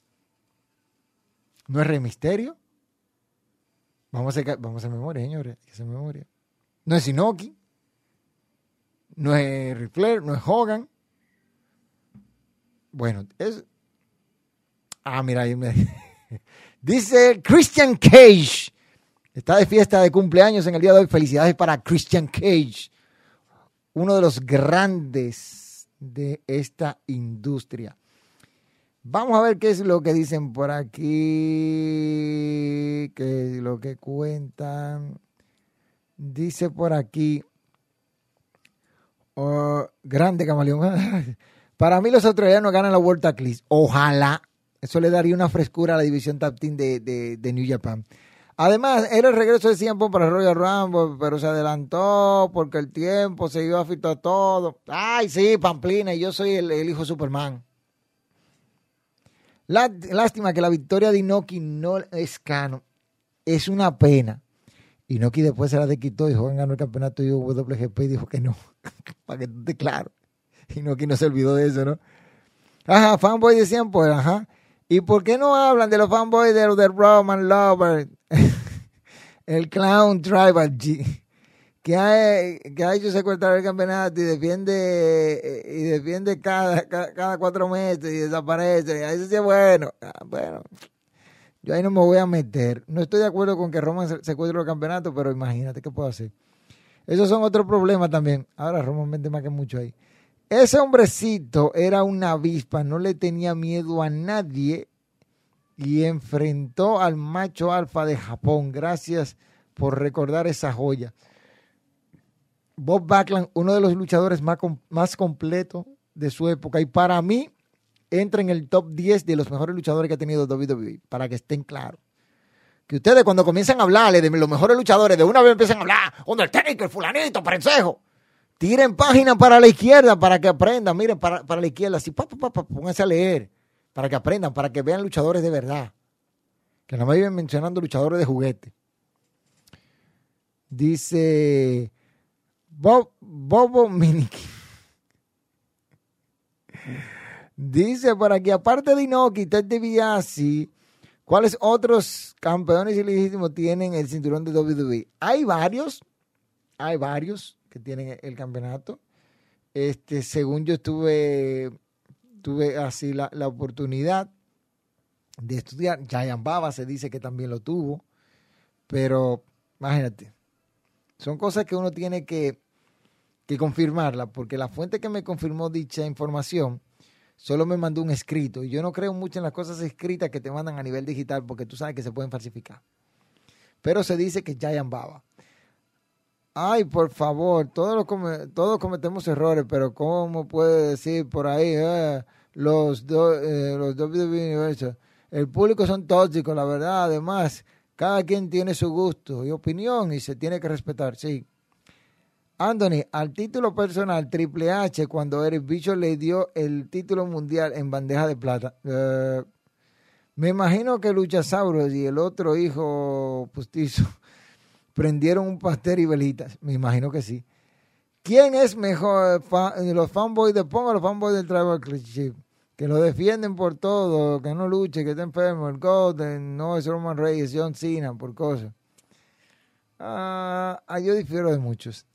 no es Rey Misterio. Vamos a vamos a memoria, señores, memoria. No es Inoki, no es Ric Flair, no es Hogan. Bueno, es. Ah, mira, ahí me. [LAUGHS] Dice Christian Cage. Está de fiesta de cumpleaños en el día de hoy. Felicidades para Christian Cage, uno de los grandes de esta industria. Vamos a ver qué es lo que dicen por aquí, qué es lo que cuentan. Dice por aquí, oh, grande camaleón. [LAUGHS] Para mí los australianos ganan la World Tag List. Ojalá. Eso le daría una frescura a la división Tag Team de, de, New Japan. Además, era el regreso de tiempo para Royal Rumble, pero se adelantó porque el tiempo se iba a afectar todo. Ay, sí, Pamplina, y yo soy el, hijo Superman. Lástima que la victoria de Inoki no es cano. Es una pena. Inoki después se la desquitó y Hogan ganó el campeonato de WGP y dijo que no. [LAUGHS] para que tú estés claro. Inoki no se olvidó de eso, ¿no? Ajá, fanboy decían, pues, ajá. ¿Y por qué no hablan de los fanboys de de Roman Lover? [LAUGHS] el Clown Tribal G. Que ha, que ha hecho secuestrar el campeonato y defiende y defiende cada, cada, cuatro meses y desaparece. Eso sí es bueno. Ah, bueno, yo ahí no me voy a meter. No estoy de acuerdo con que Roman se- secuestre el campeonato, pero imagínate qué puedo hacer. Esos son otros problemas también. Ahora Roman vende más que mucho ahí. Ese hombrecito era una avispa, no le tenía miedo a nadie y enfrentó al macho alfa de Japón. Gracias por recordar esa joya. Bob Backlund, uno de los luchadores más, más completos de su época y para mí entra en el top 10 de los mejores luchadores que ha tenido WWE, para que estén claros. Que ustedes cuando comienzan a hablarle de los mejores luchadores, de una vez empiezan a hablar, Undertaker, fulanito, prensejo. Tiren página para la izquierda para que aprendan. Miren, para, para la izquierda, así, pa, pónganse a leer. Para que aprendan, para que vean luchadores de verdad. Que nada más viven mencionando luchadores de juguete. Dice Bob, Bobo Miniki. Dice por aquí, aparte de Inoki, Ted DiBiase, ¿cuáles otros campeones ilegítimos tienen el cinturón de WWE? Hay varios, hay varios que tienen el campeonato. Este, según yo estuve, tuve así la, la oportunidad de estudiar. Giant Baba se dice que también lo tuvo, pero imagínate, son cosas que uno tiene que, que confirmarla, porque la fuente que me confirmó dicha información solo me mandó un escrito, y yo no creo mucho en las cosas escritas que te mandan a nivel digital, porque tú sabes que se pueden falsificar. Pero se dice que Giant Baba. Ay, por favor, todos, cometemos errores, pero ¿cómo puede decir por ahí eh, los, do, eh, los WWE Universal? El público son tóxicos, la verdad. Además, Cada quien tiene su gusto y opinión y se tiene que respetar, sí. Anthony, al título personal, Triple H, cuando Eric Bicho le dio el título mundial en bandeja de plata. Eh, me imagino que Luchasaurus y el otro hijo postizo [LAUGHS] prendieron un pastel y velitas. Me imagino que sí. ¿Quién es mejor, los fanboys de Pong o los fanboys del Tribal Chief? Que lo defienden por todo, que no luche, que está enfermo, el Golden, no es Roman Reigns, John Cena, por cosas. Ah, yo difiero de muchos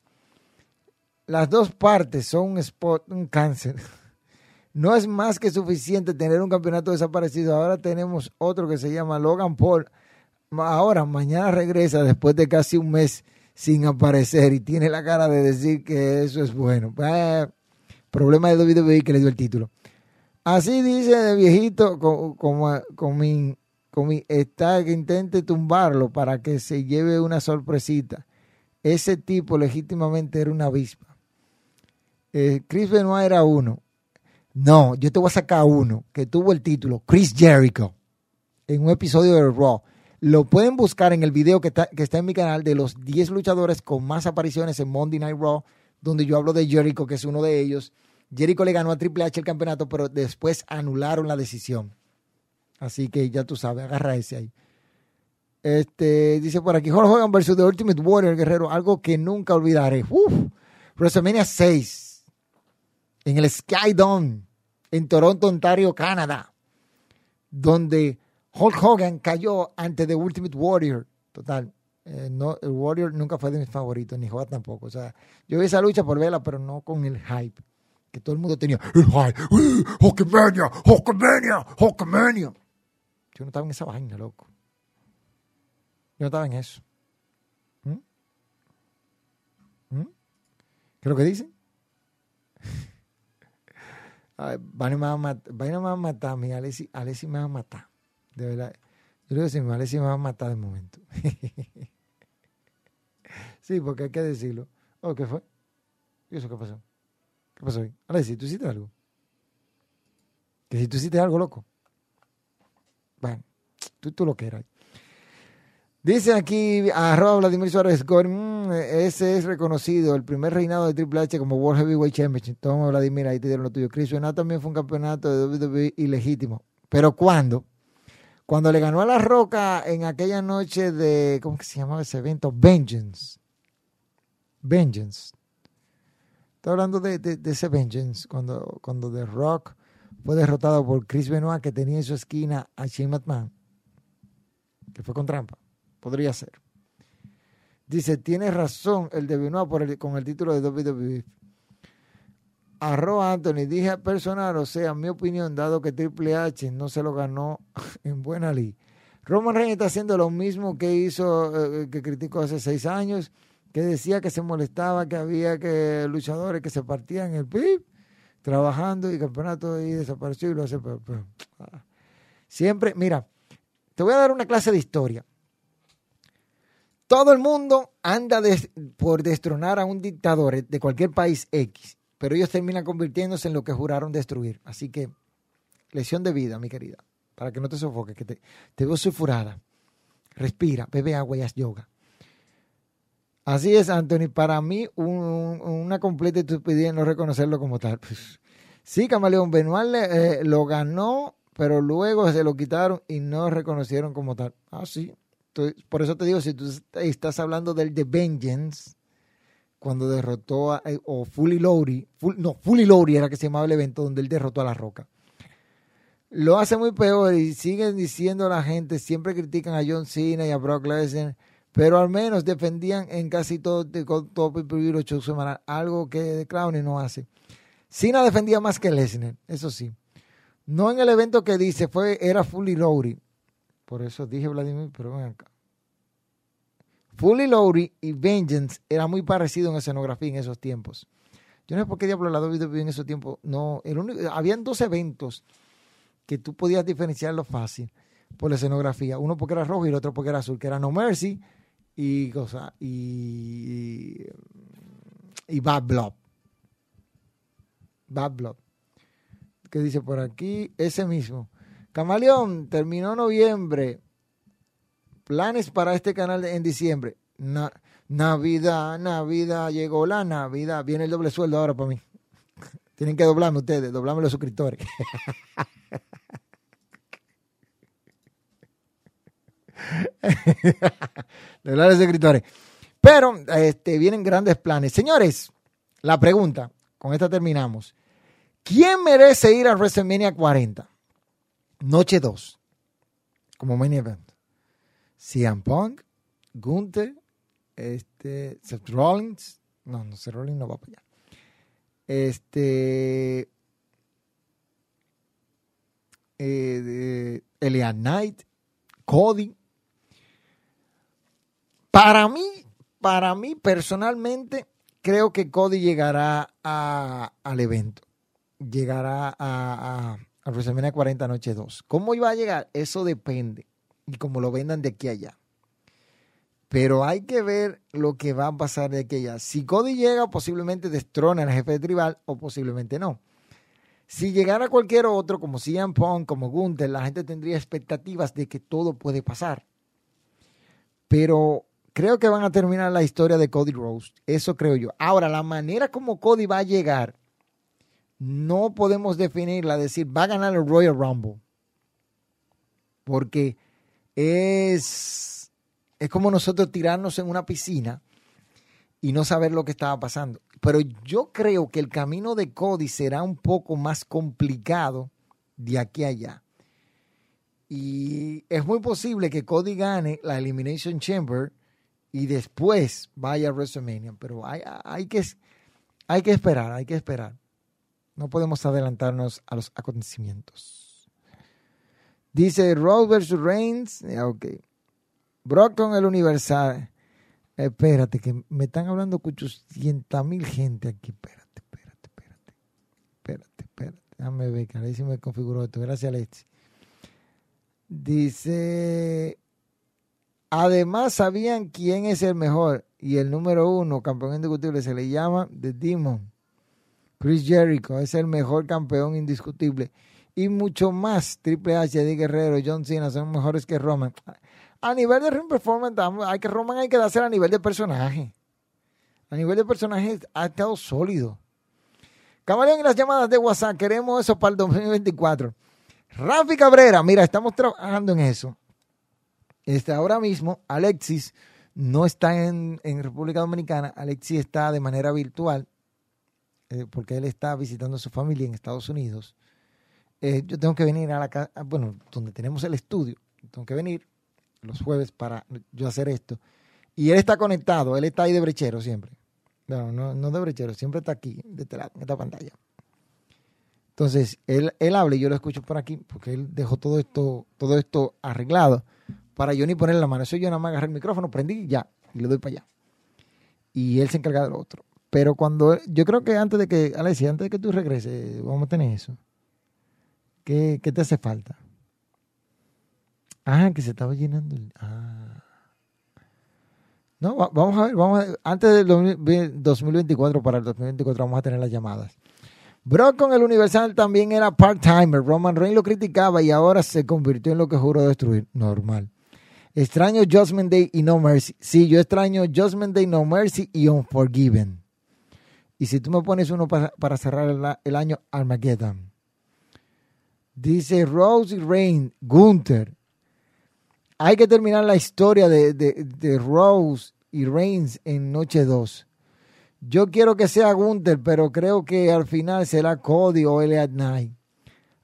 las dos partes son un spot, un cáncer. [LAUGHS] No es más que suficiente tener un campeonato desaparecido. Ahora tenemos otro que se llama Logan Paul. Ahora, mañana regresa después de casi un mes sin aparecer y tiene la cara de decir que eso es bueno. Eh, problema de WWE que le dio el título. Así dice de viejito con, mi, con mi está que intente tumbarlo para que se lleve una sorpresita. Ese tipo legítimamente era una avispa. Eh, Chris Benoit era uno. No, yo te voy a sacar uno que tuvo el título Chris Jericho en un episodio de Raw. Lo pueden buscar en el video que está, que está en mi canal de los 10 luchadores con más apariciones en Monday Night Raw, donde yo hablo de Jericho, que es uno de ellos. Jericho le ganó a Triple H el campeonato, pero después anularon la decisión. Así que ya tú sabes, agarra ese ahí. Este, dice por aquí, Hulk Hogan versus The Ultimate Warrior, guerrero, algo que nunca olvidaré. WrestleMania 6 en el Skydome en Toronto, Ontario, Canadá, donde Hulk Hogan cayó ante The Ultimate Warrior. Total, eh, no, el Warrior nunca fue de mis favoritos, ni Hogan tampoco. O sea, yo vi esa lucha por verla, pero no con el hype. Que todo el mundo tenía el hype. Hulkamania, Hulkamania, Hulkamania. Yo no estaba en esa vaina, loco. Yo no estaba en eso. ¿Mm? ¿Mm? ¿Qué es lo que dicen? Vaina me va a matar, me va a matar, mi Alessi, Alessi me va a matar. De verdad. Yo creo que sí, Alessi me va a matar de momento. [LAUGHS] sí, porque hay que decirlo. Oh, ¿qué fue? ¿Y eso qué pasó? ¿Qué pasó hoy? Alessi, ¿tú hiciste algo? Que si tú hiciste algo, loco. Bueno, tú, tú lo que eras. Dice aquí, arroba Vladimir Suárez mm, ese es reconocido, el primer reinado de Triple H como World Heavyweight Championship. Toma Vladimir, ahí te dieron lo tuyo. Chris Benoit también fue un campeonato de WWE ilegítimo. ¿Pero cuándo? Cuando le ganó a La Roca en aquella noche de, ¿cómo que se llamaba ese evento? Vengeance. Vengeance. Estoy hablando de, ese Vengeance, cuando, cuando The Rock fue derrotado por Chris Benoit, que tenía en su esquina a Shane McMahon, que fue con trampa. Podría ser. Dice, tiene razón el de Benoit con el título de WWE. Arroba Anthony, dije personal, o sea, mi opinión, dado que Triple H no se lo ganó [LAUGHS] en buena ley. Roman Reigns está haciendo lo mismo que hizo, eh, que criticó hace seis años, que decía que se molestaba, que había que luchadores que se partían el PIB, trabajando y campeonato y desapareció y lo hace. Ah. Siempre, mira, te voy a dar una clase de historia. Todo el mundo anda por destronar a un dictador de cualquier país X, pero ellos terminan convirtiéndose en lo que juraron destruir. Así que, lesión de vida, mi querida, para que no te sofoques, que te, veo sulfurada. Respira, bebe agua y haz yoga. Así es, Anthony. Para mí, una completa estupidez no reconocerlo como tal. Pues, sí, Camaleón Benoit eh, lo ganó, pero luego se lo quitaron y no reconocieron como tal. Ah, sí, por eso te digo, si tú estás hablando del The Vengeance, cuando derrotó a, eh, o Fully Lowry, no, Fully Lowry era que se llamaba el evento donde él derrotó a La Roca. Lo hace muy peor y siguen diciendo la gente, siempre critican a John Cena y a Brock Lesnar, pero al menos defendían en casi todo, todo los shows semanales, algo que The Clown no hace. Cena defendía más que Lesnar, eso sí. No en el evento que dice, fue, era Fully Lowry. Por eso dije Vladimir, pero ven acá. Fully Lowry y Vengeance era muy parecido en escenografía en esos tiempos. Yo no sé por qué diablo la WWE en esos tiempos. No, el único, habían dos eventos que tú podías diferenciarlo fácil por la escenografía. Uno porque era rojo y el otro porque era azul, que era No Mercy y cosa y, y Bad Blood. Bad Blood. ¿Qué dice por aquí? Ese mismo. Camaleón terminó noviembre. Planes para este canal en diciembre. Navidad, Navidad, llegó la Navidad. Viene el doble sueldo ahora para mí. [LAUGHS] Tienen que doblarme ustedes, doblarme los suscriptores. [LAUGHS] doblar los suscriptores. Pero este, vienen grandes planes. Señores, la pregunta, con esta terminamos. ¿Quién merece ir a WrestleMania 40? Noche 2, como main event. CM Punk, Gunther, este, Seth Rollins. No, no, Seth Rollins no va para allá. Este. Eh, Knight, Cody. Para mí, para mí personalmente, creo que Cody llegará al evento. Llegará a, a WrestleMania 40 Noche 2. ¿Cómo iba a llegar? Eso depende. Y como lo vendan de aquí a allá. Pero hay que ver lo que va a pasar de aquí a allá. Si Cody llega, posiblemente destrone al jefe de tribal o posiblemente no. Si llegara cualquier otro, como CM Punk, como Gunther, la gente tendría expectativas de que todo puede pasar. Pero creo que van a terminar la historia de Cody Rose. Eso creo yo. Ahora, la manera como Cody va a llegar, no podemos definirla, decir, va a ganar el Royal Rumble. Porque es, es como nosotros tirarnos en una piscina y no saber lo que estaba pasando. Pero yo creo que el camino de Cody será un poco más complicado de aquí a allá. Y es muy posible que Cody gane la Elimination Chamber y después vaya a WrestleMania. Pero hay, hay, que, hay que esperar, hay que esperar. No podemos adelantarnos a los acontecimientos. Dice Rose versus Reigns. Ok. Brockton el Universal. Espérate, que me están hablando 800 mil gente aquí. Espérate, espérate, espérate. Espérate, espérate. Déjame ver, que ahí me configuró esto. Gracias, Alex. Dice. Además, sabían quién es el mejor. Y el número uno, campeón indiscutible, se le llama The Demon. Chris Jericho es el mejor campeón indiscutible. Y mucho más. Triple H, Eddie Guerrero, John Cena son mejores que Roman. A nivel de ring performance, hay que Roman hay que darse a nivel de personaje. A nivel de personaje ha estado sólido. Camaleón y las llamadas de WhatsApp, queremos eso para el 2024. Rafi Cabrera, mira, estamos trabajando en eso. Este, ahora mismo, Alexis no está en, en República Dominicana, Alexis está de manera virtual eh, porque él está visitando a su familia en Estados Unidos, eh, yo tengo que venir a la casa, bueno, donde tenemos el estudio, tengo que venir los jueves para yo hacer esto. Y él está conectado, él está ahí de brechero siempre. No, no, no de brechero, siempre está aquí, de este lado, en esta pantalla. Entonces, él, él habla y yo lo escucho por aquí, porque él dejó todo esto, todo esto arreglado para yo ni poner la mano. Eso yo nada más agarré el micrófono, prendí y ya, y le doy para allá. Y él se encarga de lo otro. Pero cuando, yo creo que antes de que, Alessia, antes de que tú regreses, vamos a tener eso. ¿Qué, te hace falta? Ah, que se estaba llenando. ah. No, vamos a ver, vamos a antes del 2024, para el 2024 vamos a tener las llamadas. Brock con el Universal también era part-timer. Roman Reigns lo criticaba y ahora se convirtió en lo que juró destruir. Normal. Extraño Judgment Day y No Mercy. Sí, yo extraño Judgment Day, No Mercy y Unforgiven. Y si tú me pones uno para, cerrar el, año, Armageddon. Dice Rose y Rain, Gunther. Hay que terminar la historia de, Rose y Reigns en Noche 2. Yo quiero que sea Gunther, pero creo que al final será Cody o Elliot Knight.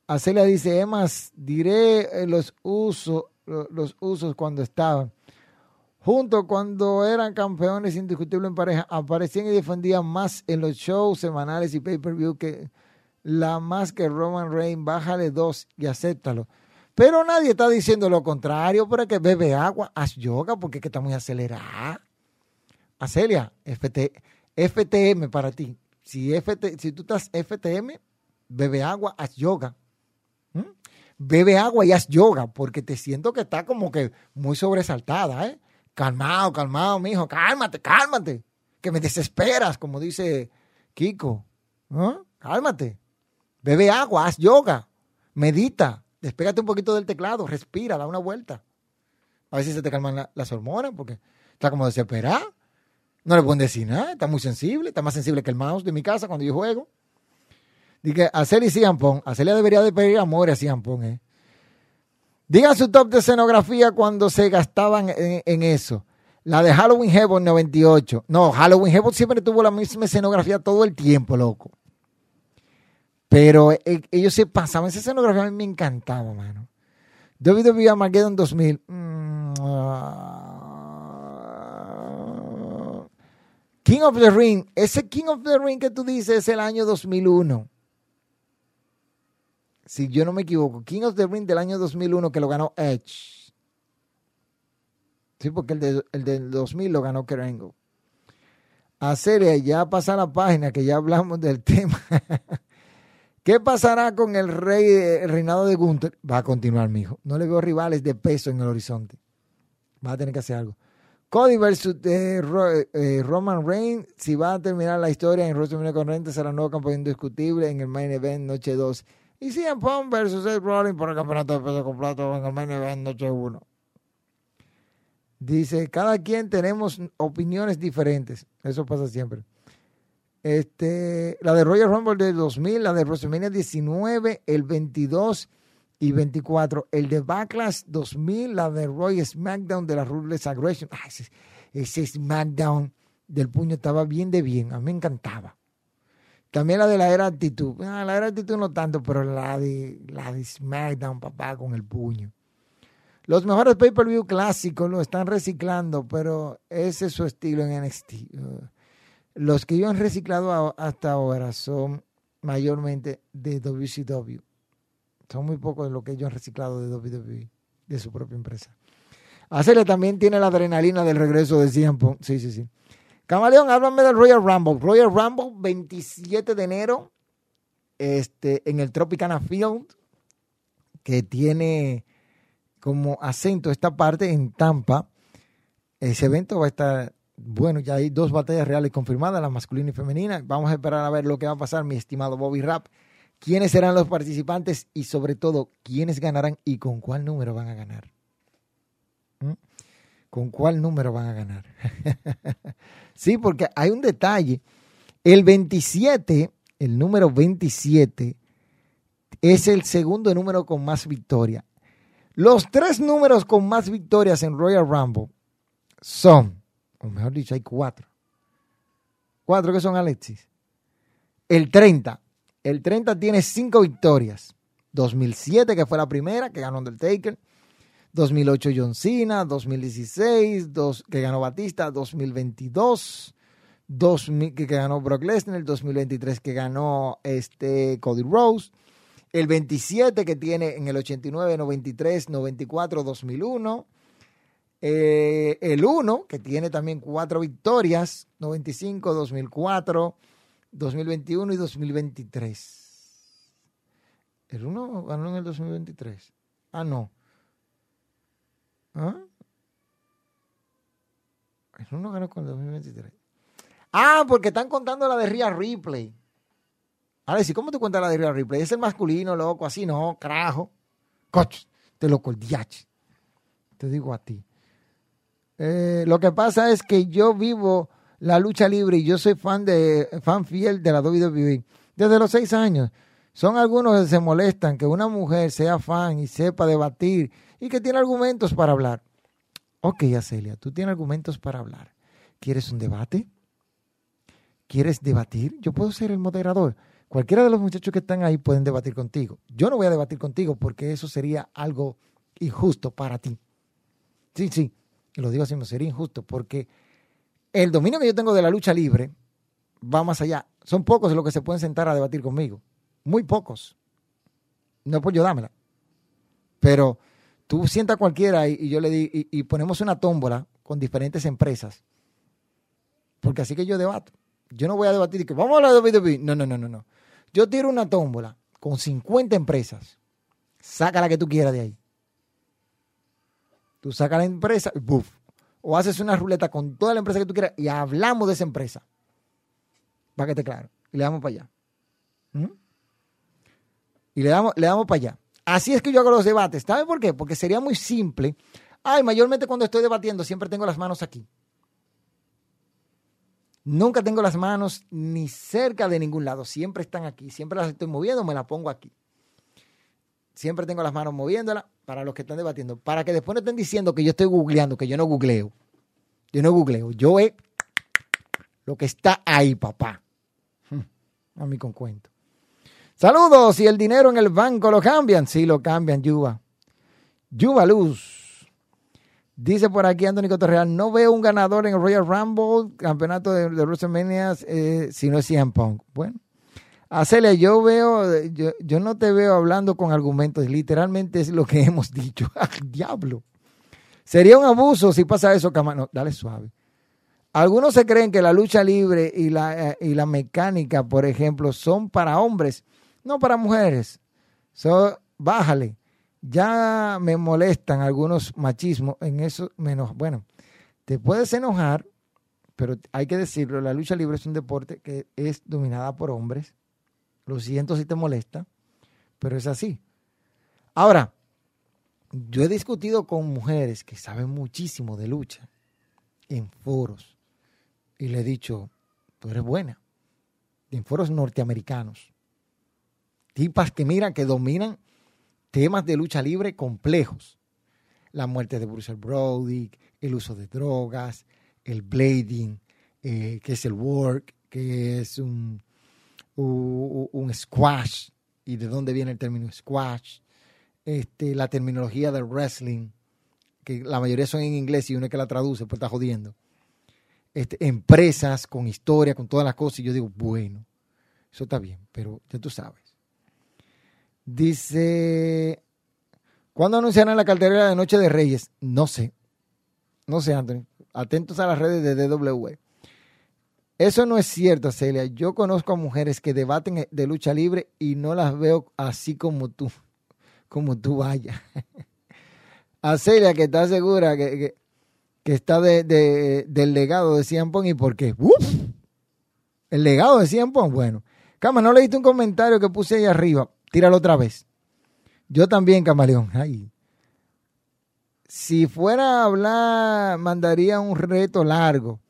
Acelia dice, Emas, diré los usos, los usos cuando estaban. Juntos cuando eran campeones indiscutibles en pareja, aparecían y defendían más en los shows semanales y pay-per-view que la más que Roman Reigns. Bájale dos y acéptalo. Pero nadie está diciendo lo contrario, pero que bebe agua, haz yoga, porque es que está muy acelerada. Acelia, FT, FTM para ti. Si, FT, si tú estás FTM, bebe agua, haz yoga. ¿Mm? Bebe agua y haz yoga, porque te siento que está como que muy sobresaltada, ¿eh? Calmado, calmado, mijo, cálmate, cálmate. Que me desesperas, como dice Kiko. Cálmate. Bebe agua, haz yoga, medita, despégate un poquito del teclado, respira, da una vuelta. A si se te calman la- las hormonas, porque está como desesperada. No le pueden decir nada, está muy sensible, está más sensible que el mouse de mi casa cuando yo juego. Dije, a Celia y Ciampón, a debería de pedir amor a Ciampón, eh. Digan su top de escenografía cuando se gastaban en, eso. La de Halloween Heaven 98. No, Halloween Heaven siempre tuvo la misma escenografía todo el tiempo, loco. Pero eh, ellos se pasaban, esa escenografía a mí me encantaba, mano. WWE Armageddon 2000. Mm, ah. King of the Ring. Ese King of the Ring que tú dices es el año 2001. Si yo no me equivoco. King of the Ring del año 2001 que lo ganó Edge. Sí, porque el, de- el del 2000 lo ganó Angle. A serie, ya pasa la página que ya hablamos del [LAUGHS] tema. ¿Qué pasará con el rey, el reinado de Gunther? Va a continuar, mijo. No le veo rivales de peso en el horizonte. Va a tener que hacer algo. Cody versus eh, eh, Roman Reigns. Si va a terminar la historia en WrestleMania con Reigns, será nuevo campeón indiscutible en el main event noche 2. Y CM Punk versus Seth Rollins por el campeonato de peso completo en el main event noche 1. Dice, cada quien tenemos opiniones diferentes. Eso pasa siempre. Este, la de Royal Rumble del 2000, la de WrestleMania 19, el 22 y 24, el de Backlash 2000, la de Roy SmackDown de la Ruthless Aggression. Ese, ese SmackDown del puño estaba bien de bien, a mí me encantaba. También la de la era actitud. Ah, la era actitud no tanto, pero la de, la de SmackDown, papá, con el puño. Los mejores pay-per-view clásicos lo están reciclando, pero ese es su estilo en NXT. Uh, Los que ellos han reciclado hasta ahora son mayormente de WCW. Son muy pocos de lo que ellos han reciclado de WWE, de su propia empresa. Hacerle también tiene la adrenalina del regreso de Punk. Sí, sí, sí. Camaleón, háblame del Royal Rumble. Royal Rumble, 27 de enero, este, en el Tropicana Field, que tiene como acento esta parte en Tampa. Ese evento va a estar bueno, ya hay dos batallas reales confirmadas, la masculina y femenina. Vamos a esperar a ver lo que va a pasar, mi estimado Bobby Rap. ¿Quiénes serán los participantes y sobre todo quiénes ganarán y con cuál número van a ganar? ¿Mm? ¿Con cuál número van a ganar? [LAUGHS] sí, porque hay un detalle. El 27, el número 27, es el segundo número con más victoria. Los tres números con más victorias en Royal Rumble son, o mejor dicho, hay cuatro. Cuatro que son Alexis. El 30. El 30 tiene cinco victorias. 2007, que fue la primera, que ganó Undertaker. 2008 John Cena, 2016, dos, que ganó Batista, 2022, 2000, que ganó Brock Lesnar, 2023 que ganó este Cody Rose, el 27 que tiene en el 89, 93, 94, 2001, eh, el 1 que tiene también cuatro victorias, 95, 2004, 2021 y 2023. El 1 ganó en el 2023. Ah, no. ¿Ah? 1 ganó con el 2023. Ah, porque están contando la de Rhea Ripley. Ahora sí, ¿cómo te cuentas la de Rhea Ripley? Es el masculino, loco, así no, carajo. Coch, te loco el diach. Te digo a ti. Eh, lo que pasa es que yo vivo la lucha libre y yo soy fan de fan fiel de la WWE desde los seis años. Son algunos que se molestan que una mujer sea fan y sepa debatir y que tiene argumentos para hablar. Ok, Acelia, tú tienes argumentos para hablar. ¿Quieres un debate? ¿Quieres debatir? Yo puedo ser el moderador. Cualquiera de los muchachos que están ahí pueden debatir contigo. Yo no voy a debatir contigo porque eso sería algo injusto para ti. Sí, sí, lo digo así, sería injusto porque el dominio que yo tengo de la lucha libre va más allá. Son pocos los que se pueden sentar a debatir conmigo. Muy pocos. No por yo. Pero tú sientas cualquiera y, y yo le di, y, ponemos una tómbola con diferentes empresas. Porque así que yo debato. Yo no voy a debatir y que vamos a hablar de WWE. No, no, no, no, no. Yo tiro una tómbola con 50 empresas. Saca la que tú quieras de ahí. Tú sacas la empresa ¡buf! O haces una ruleta con toda la empresa que tú quieras y hablamos de esa empresa. Para que esté claro. Y le damos para allá. ¿Mm? Y le damos, le damos para allá. Así es que yo hago los debates. ¿Sabe por qué? Porque sería muy simple Ay, mayormente cuando estoy debatiendo siempre tengo las manos aquí. Nunca tengo las manos ni cerca de ningún lado, siempre están aquí, siempre las estoy moviendo, me las pongo aquí. Siempre tengo las manos moviéndolas para los que están debatiendo, para que después no estén diciendo que yo estoy googleando, que yo no googleo. Yo no googleo, yo es lo que está ahí, papá. [LAUGHS] A mí con cuento. Saludos, y el dinero en el banco lo cambian. Sí, lo cambian, Yuba. Yuba Luz. Dice por aquí Anthony Cotorreal, no veo un ganador en el Royal Rumble, campeonato de, de WrestleMania, eh, si no es CM Punk. Bueno, Acelia, yo veo, yo, no te veo hablando con argumentos, literalmente es lo que [LAUGHS] hemos dicho. [LAUGHS] Diablo! Sería un abuso si pasa eso, No, dale suave. Algunos se creen que la lucha libre y la, eh, y la mecánica, por ejemplo, son para hombres, no para mujeres. So, bájale. Ya me molestan algunos machismos en eso menos bueno te puedes enojar pero hay que decirlo la lucha libre es un deporte que es dominada por hombres. Lo siento si te molesta pero es así. Ahora yo he discutido con mujeres que saben muchísimo de lucha en foros y le he dicho tú eres buena en foros norteamericanos tipas que miran que dominan temas de lucha libre complejos. La muerte de Bruce Brody, el uso de drogas, el blading, eh, que es el work, que es un, squash, y de dónde viene el término squash, este, la terminología del wrestling, que la mayoría son en inglés y uno es que la traduce, pues está jodiendo. Este, empresas con historia, con todas las cosas, y yo digo, bueno, eso está bien, pero ya tú sabes. Dice, ¿cuándo anunciarán la cartelera de Noche de Reyes? No sé. No sé, Anthony. Atentos a las redes de DW. Eso no es cierto, Celia. Yo conozco a mujeres que debaten de lucha libre y no las veo así como tú, como tú vayas. [LAUGHS] a Celia, que está segura que, que, está de, del legado de Cian y por qué. El legado de Cian bueno. Cama, ¿no leíste un comentario que puse ahí arriba? Tíralo otra vez. Yo también, camaleón. Ay. Si fuera a hablar, mandaría un reto largo.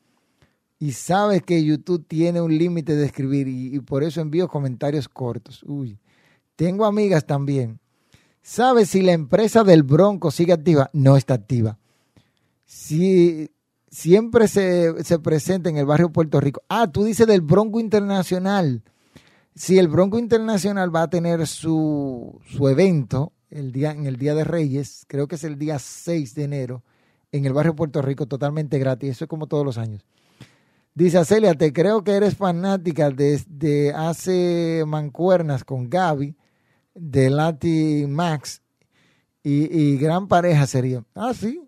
Y sabes que YouTube tiene un límite de escribir y, por eso envío comentarios cortos. Uy. Tengo amigas también. ¿Sabes si la empresa del Bronco sigue activa? No está activa. Si siempre se, se presenta en el barrio Puerto Rico. Ah, tú dices del Bronco Internacional si el Bronco Internacional va a tener su, su evento el día, en el Día de Reyes, creo que es el día 6 de enero, en el barrio Puerto Rico, totalmente gratis. Eso es como todos los años. Dice Celia, te creo que eres fanática desde hace mancuernas con Gaby de Lati Max y, y, gran pareja sería. Ah, sí.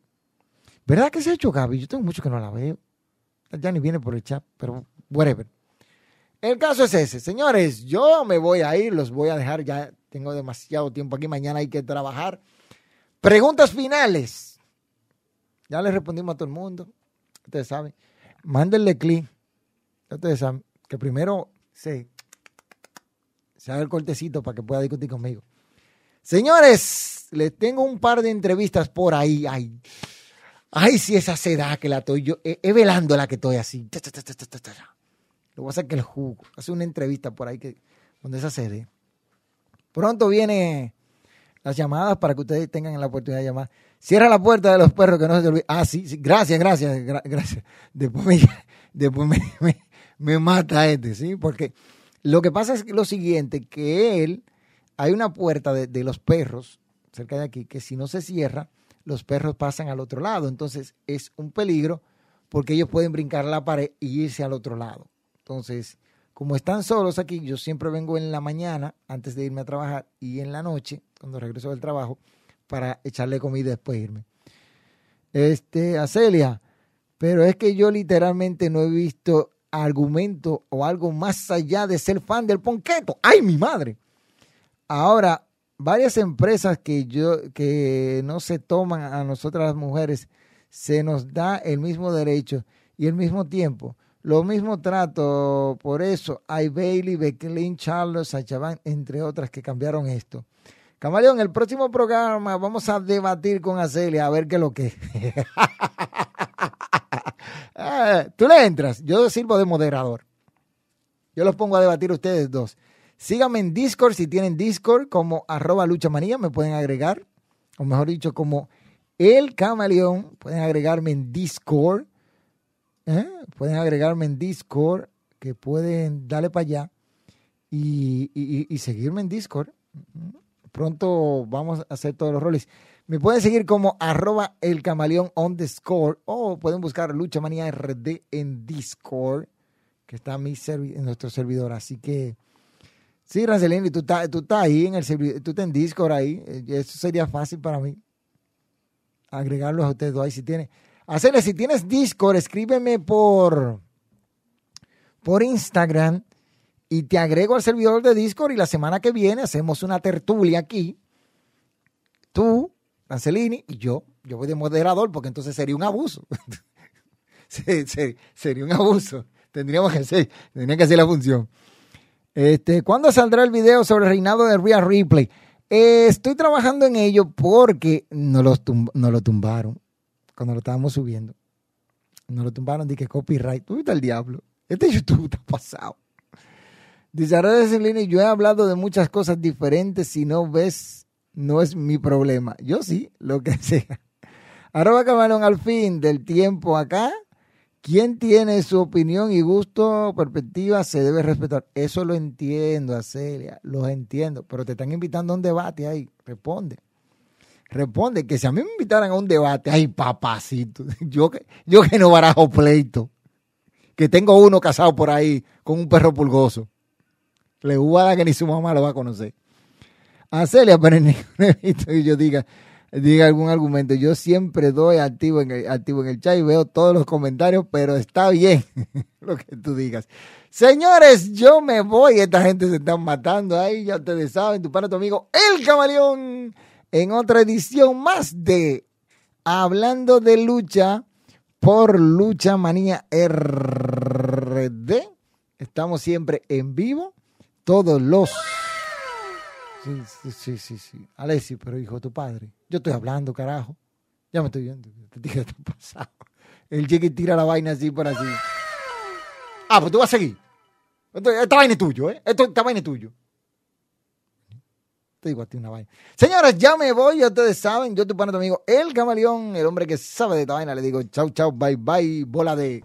¿Verdad que se ha hecho Gaby? Yo tengo mucho que no la veo. Ya ni viene por el chat, pero whatever. El caso es ese. Señores, yo me voy a ir, los voy a dejar, ya tengo demasiado tiempo aquí, mañana hay que trabajar. Preguntas finales. Ya les respondimos a todo el mundo. Ustedes saben. Mándenle clic. Ustedes saben que primero se, se haga el cortecito para que pueda discutir conmigo. Señores, les tengo un par de entrevistas por ahí. Ay, ay si esa será que la estoy yo, es velando la que estoy así. Hacer que el jugo. Hace una entrevista por ahí que, donde esa sede. Pronto viene las llamadas para que ustedes tengan la oportunidad de llamar. Cierra la puerta de los perros que no se te olvide. Ah, sí, sí. gracias, gracias, gracias. Después, me, [LAUGHS] después me, me, mata este, ¿sí? Porque lo que pasa es lo siguiente, que él, hay una puerta de, de los perros cerca de aquí, que si no se cierra, los perros pasan al otro lado. Entonces es un peligro porque ellos pueden brincar la pared y irse al otro lado. Entonces, como están solos aquí, yo siempre vengo en la mañana antes de irme a trabajar y en la noche, cuando regreso del trabajo, para echarle comida y después irme. Este, a Celia, pero es que yo literalmente no he visto argumento o algo más allá de ser fan del ponqueto. ¡Ay, mi madre! Ahora, varias empresas que yo que no se toman a nosotras las mujeres se nos da el mismo derecho y el mismo tiempo. Lo mismo trato, por eso hay Bailey, Becklin, Charles, Sachaban, entre otras que cambiaron esto. Camaleón, el próximo programa vamos a debatir con Acelia a ver qué es lo que. [LAUGHS] Ah, Tú le entras, yo sirvo de moderador. Yo los pongo a debatir ustedes dos. Síganme en Discord si tienen Discord como arroba luchamanía, me pueden agregar, o mejor dicho, como el camaleón, pueden agregarme en Discord. ¿Eh? Pueden agregarme en Discord, que pueden darle para allá y, y- seguirme en Discord. Pronto vamos a hacer todos los roles. Me pueden seguir como arroba el camaleón on the score o pueden buscar Lucha Manía RD en Discord, que está mi servi- en nuestro servidor. Así que, sí, Rancelini, tú estás tú estás ahí en el servidor, tú estás en Discord ahí. Eh, Eso sería fácil para mí. Agregarlos a ustedes dos ahí si tienen. Hacerle, si tienes Discord, escríbeme por, por Instagram y te agrego al servidor de Discord y la semana que viene hacemos una tertulia aquí. Tú, Ancelini y yo. Yo voy de moderador porque entonces sería un abuso. [LAUGHS] Se- se- sería un abuso. Tendríamos que hacer, tendría que hacer la función. Este, ¿Cuándo saldrá el video sobre el reinado de Rhea Ripley? Eh, estoy trabajando en ello porque no, los tum- no lo tumbaron cuando lo estábamos subiendo. Nos lo tumbaron, dije copyright. Uy, está el diablo. Este YouTube está pasado. Dice Arada Celini, yo he hablado de muchas cosas diferentes. Si no ves, no es mi problema. Yo sí, lo que [LAUGHS] sea. Arroba Camarón al fin del tiempo acá. Quien tiene su opinión y gusto, perspectiva, se debe respetar. Eso lo entiendo, Acelia, lo entiendo. Pero te están invitando a un debate ahí. Responde. Responde que si a mí me invitaran a un debate, ay papacito, [LAUGHS] yo que, yo que no barajo pleito, que tengo uno casado por ahí con un perro pulgoso, le que ni su mamá lo va a conocer. A Celia, pero que yo diga, diga algún argumento, yo siempre doy activo en el, en el chat y veo todos los comentarios, pero está bien [LAUGHS] lo que tú digas. Señores, yo me voy, esta gente se están matando ahí, ya ustedes saben, tu pana, tu amigo, el camaleón en otra edición más de Hablando de Lucha por Lucha Manía RD. Estamos siempre en vivo, todos los... Sí, sí, sí, sí, sí. Alessi, pero hijo de tu padre, yo estoy hablando, carajo. Ya me estoy viendo. Te dije, está pasado. El chiqui tira la vaina así por así. Ah, pues tú vas a seguir. Esta vaina es tuyo, ¿eh? Esta vaina es tuyo. Te digo a ti una vaina. Señores, ya me voy, ya ustedes saben, yo tu pana tu amigo, el camaleón, el hombre que sabe de esta vaina, le digo chau, chau, bye, bye, bola de...